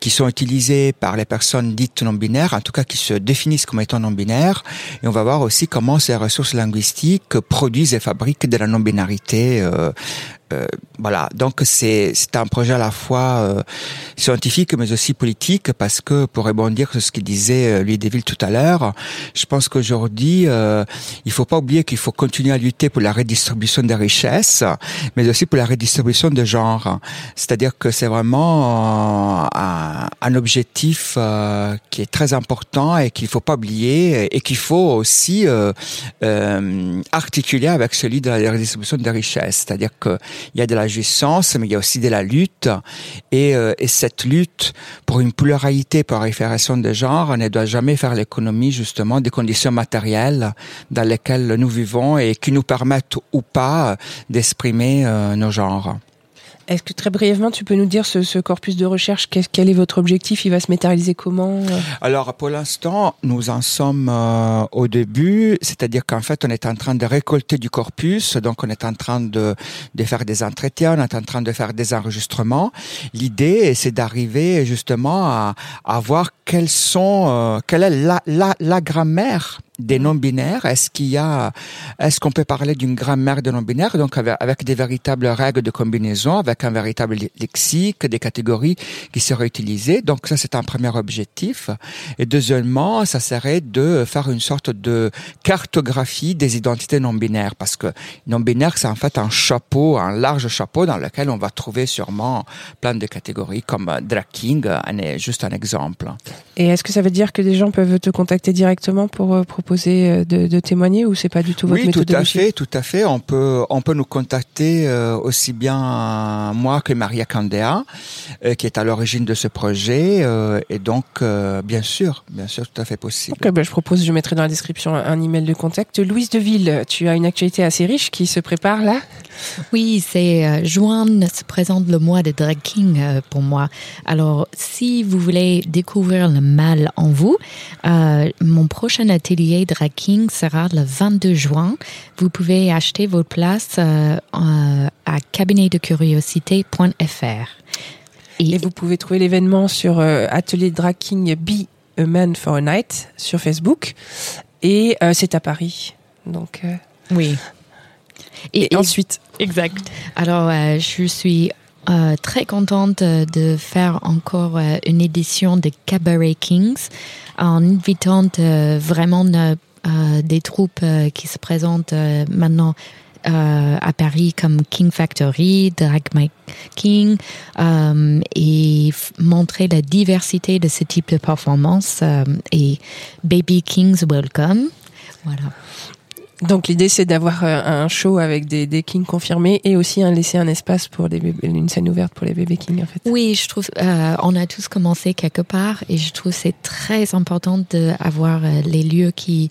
qui sont utilisées par les personnes dites non binaires, en tout cas qui se définissent comme étant non binaires. Et on va voir aussi comment ces ressources linguistiques produisent et fabriquent de la non binarité. Euh, voilà, donc c'est c'est un projet à la fois euh, scientifique mais aussi politique parce que pour rebondir sur ce qu'il disait euh, Louis tout à l'heure, je pense qu'aujourd'hui euh, il faut pas oublier qu'il faut continuer à lutter pour la redistribution des richesses, mais aussi pour la redistribution de genre. C'est-à-dire que c'est vraiment un, un objectif euh, qui est très important et qu'il faut pas oublier et qu'il faut aussi euh, articuler avec celui de la redistribution des richesses. C'est-à-dire que il y a de la jouissance, mais il y a aussi de la lutte. Et, euh, et cette lutte pour une pluralité par référation de genre ne doit jamais faire l'économie justement des conditions matérielles dans lesquelles nous vivons et qui nous permettent ou pas d'exprimer euh, nos genres. Est-ce que très brièvement, tu peux nous dire ce, ce corpus de recherche qu'est- Quel est votre objectif? Il va se matérialiser comment euh? Alors pour l'instant, nous en sommes euh, au début, c'est-à-dire qu'en fait, on est en train de récolter du corpus, donc on est en train de, de faire des entretiens, on est en train de faire des enregistrements. L'idée, c'est d'arriver justement à, à voir quelles sont, euh, quelle est la, la, la grammaire des non-binaires. Est-ce qu'il y a, est-ce qu'on peut parler d'une grammaire de non-binaires, donc avec, des véritables règles de combinaison, avec un véritable lexique, des catégories qui seraient utilisées. Donc ça, c'est un premier objectif. Et deuxièmement, ça serait de faire une sorte de cartographie des identités non-binaires, parce que non-binaire, c'est en fait un chapeau, un large chapeau dans lequel on va trouver sûrement plein de catégories comme drag king, juste un exemple. Et est-ce que ça veut dire que des gens peuvent te contacter directement pour euh, proposer proposer euh, de, de témoigner ou c'est pas du tout votre Oui, tout à fait, tout à fait. On peut, on peut nous contacter euh, aussi bien euh, moi que Maria Candea, euh, qui est à l'origine de ce projet. euh, et donc, euh, bien sûr, bien sûr, tout à fait possible. Ben, je propose, je mettrai dans la description un un email de contact. Louise Deville, tu as une actualité assez riche qui se prépare là? Oui, c'est euh, juin se présente le mois de drag king euh, pour moi. Alors, si vous voulez découvrir le mal en vous, euh, mon prochain atelier drag king sera le 22 juin. Vous pouvez acheter vos places euh, à cabinetdecuriosité.fr. Et vous pouvez trouver l'événement sur euh, Atelier Drag King Be a Man for a Night sur Facebook. Et euh, c'est à Paris. Donc, euh, Oui. et, ensuite, Exact. Alors, euh, je suis euh, très contente de faire encore euh, une édition de Cabaret Kings en invitant euh, vraiment euh, euh, des troupes qui se présentent maintenant à Paris comme King Factory, Drag My King et montrer la diversité de ce type de performance et Baby Kings Welcome. Voilà. Donc l'idée c'est d'avoir euh, un show avec des, kings confirmés et aussi laisser un espace pour une scène ouverte pour les bébés kings en fait. Oui, je trouve euh, on a tous commencé quelque part et je trouve c'est très important d'avoir euh, les lieux qui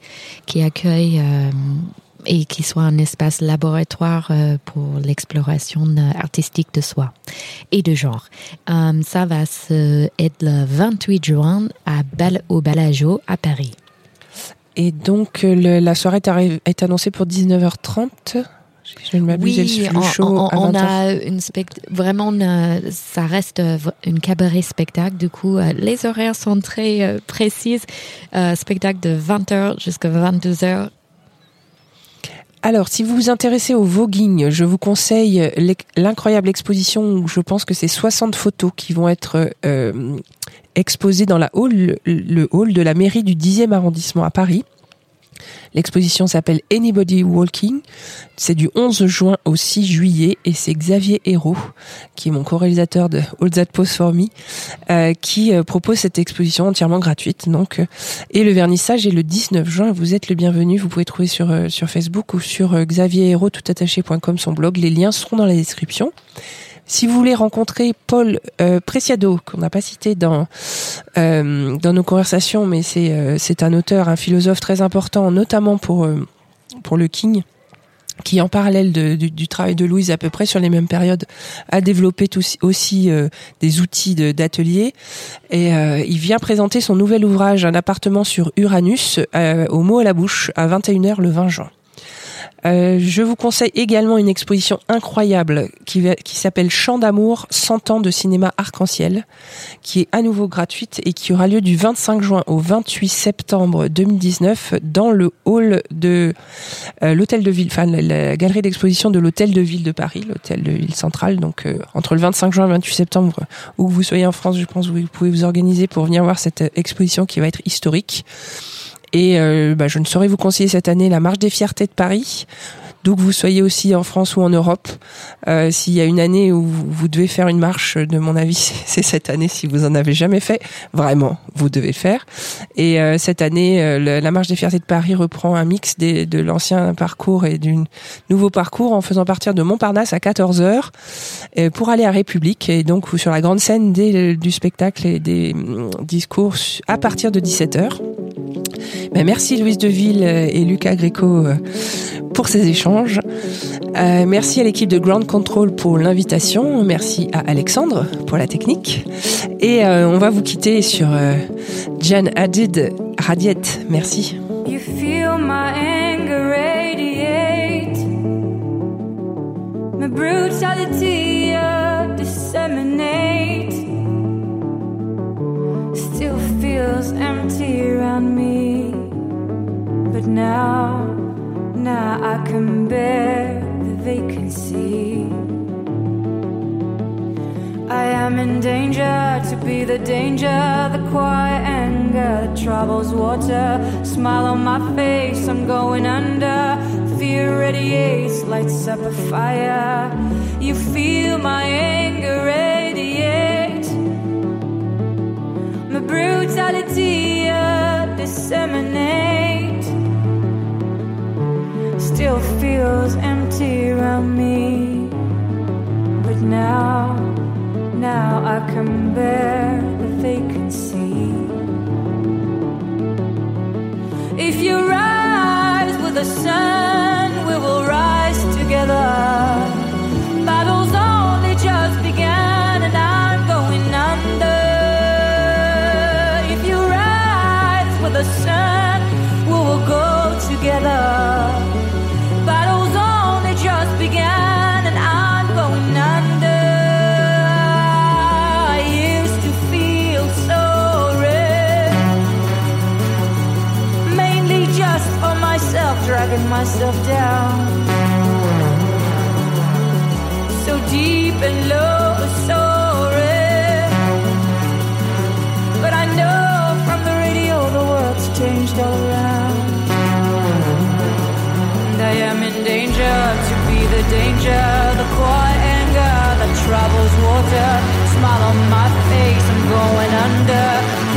accueillent euh, et qui soient un espace laboratoire pour l'exploration artistique de soi et de genre. Ça va être le 28 juin à Bal au Balajo à Paris. Et donc euh, le- la soirée est, est annoncée pour 19h30. Si je ne m'abuse, et le- le on, show on- à on 20h. a une spect- vraiment euh, ça reste euh, une cabaret spectacle. Du coup, euh, les horaires sont très précises. Euh, spectacle de 20h jusqu'à 22h. Alors, si vous vous intéressez au voguing, je vous conseille l'incroyable exposition où je pense que c'est 60 photos qui vont être euh, exposées dans la hall, le hall de la mairie du 10e arrondissement à Paris. L'exposition s'appelle Anybody Walking. C'est du 11 juin au 6 juillet et c'est Xavier Hérault, qui est mon co-réalisateur de All That Pose For Me, euh, qui euh, propose cette exposition entièrement gratuite. Donc, euh, et le vernissage est le 19 juin. Vous êtes le bienvenu. Vous pouvez trouver sur, euh, sur Facebook ou sur xavierhérault toutattaché.com son blog. Les liens seront dans la description. Si vous voulez rencontrer Paul euh, Preciado, qu'on n'a pas cité dans euh, dans nos conversations, mais c'est euh, c'est un auteur, un philosophe très important, notamment pour euh, pour le King, qui en parallèle du, travail de Louise à peu près sur les mêmes périodes, a développé aussi des outils d'atelier. Et il vient présenter son nouvel ouvrage, Un appartement sur Uranus, au mot à la bouche, à 21h le 20 juin. Euh, je vous conseille également une exposition incroyable qui, qui s'appelle Chant d'amour, 100 ans de cinéma arc-en-ciel, qui est à nouveau gratuite et qui aura lieu du 25 juin au 28 septembre 2019 dans le hall de euh, l'hôtel de ville, enfin la, la galerie d'exposition de l'hôtel de ville de Paris, l'hôtel de ville centrale. Donc euh, entre le 25 juin et le 28 septembre, où que vous soyez en France, je pense que vous pouvez vous organiser pour venir voir cette euh, exposition qui va être historique. Et euh, bah, je ne saurais vous conseiller cette année la Marche des Fiertés de Paris. D'où que vous soyez aussi en France ou en Europe. Euh, S'il y a une année où vous, devez faire une marche, de mon avis, c'est cette année si vous en avez jamais fait. Vraiment, vous devez le faire. Et euh, cette année, euh, la Marche des Fiertés de Paris reprend un mix des, de l'ancien parcours et du nouveau parcours en faisant partir de Montparnasse à 14 heures euh, pour aller à République. Et donc sur la grande scène des, du spectacle et des hum, discours à partir de 17 heures. Ben, merci Louise Deville euh, et Lucas Gréco euh, pour ces échanges. Euh, merci à l'équipe de Ground Control pour l'invitation. Merci à Alexandre pour la technique. Et on va vous quitter sur euh, Jan Hadid Radiette. Merci. Uh. Still feels empty around but now, now I can bear the vacancy. I am in danger to be the danger, the quiet anger that troubles water. Smile on my face, I'm going under. Fear radiates, lights up a fire. You feel my anger radiate, my brutality uh, disseminate. Still feels empty around me. But now, now I can bear the vacancy. If you rise with the sun, we will rise together. Myself down. So deep and low, so red. But I know from the radio the world's changed all around. And I am in danger to be the danger, the quiet anger that travels water. Smile on my face, I'm going under.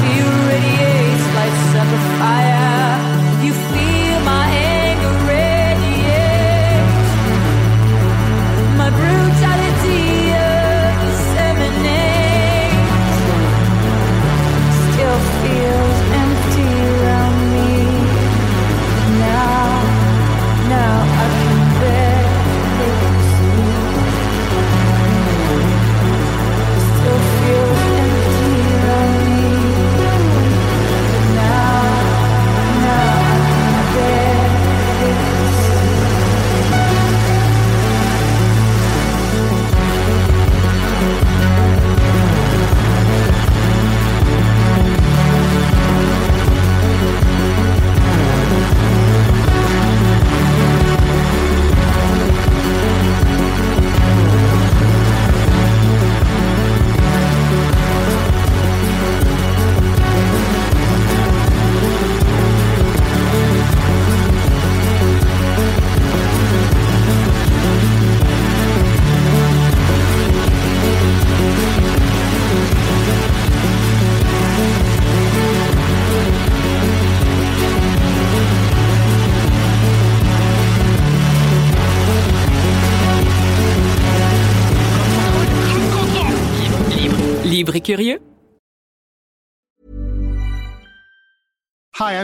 Fear radiates, lights up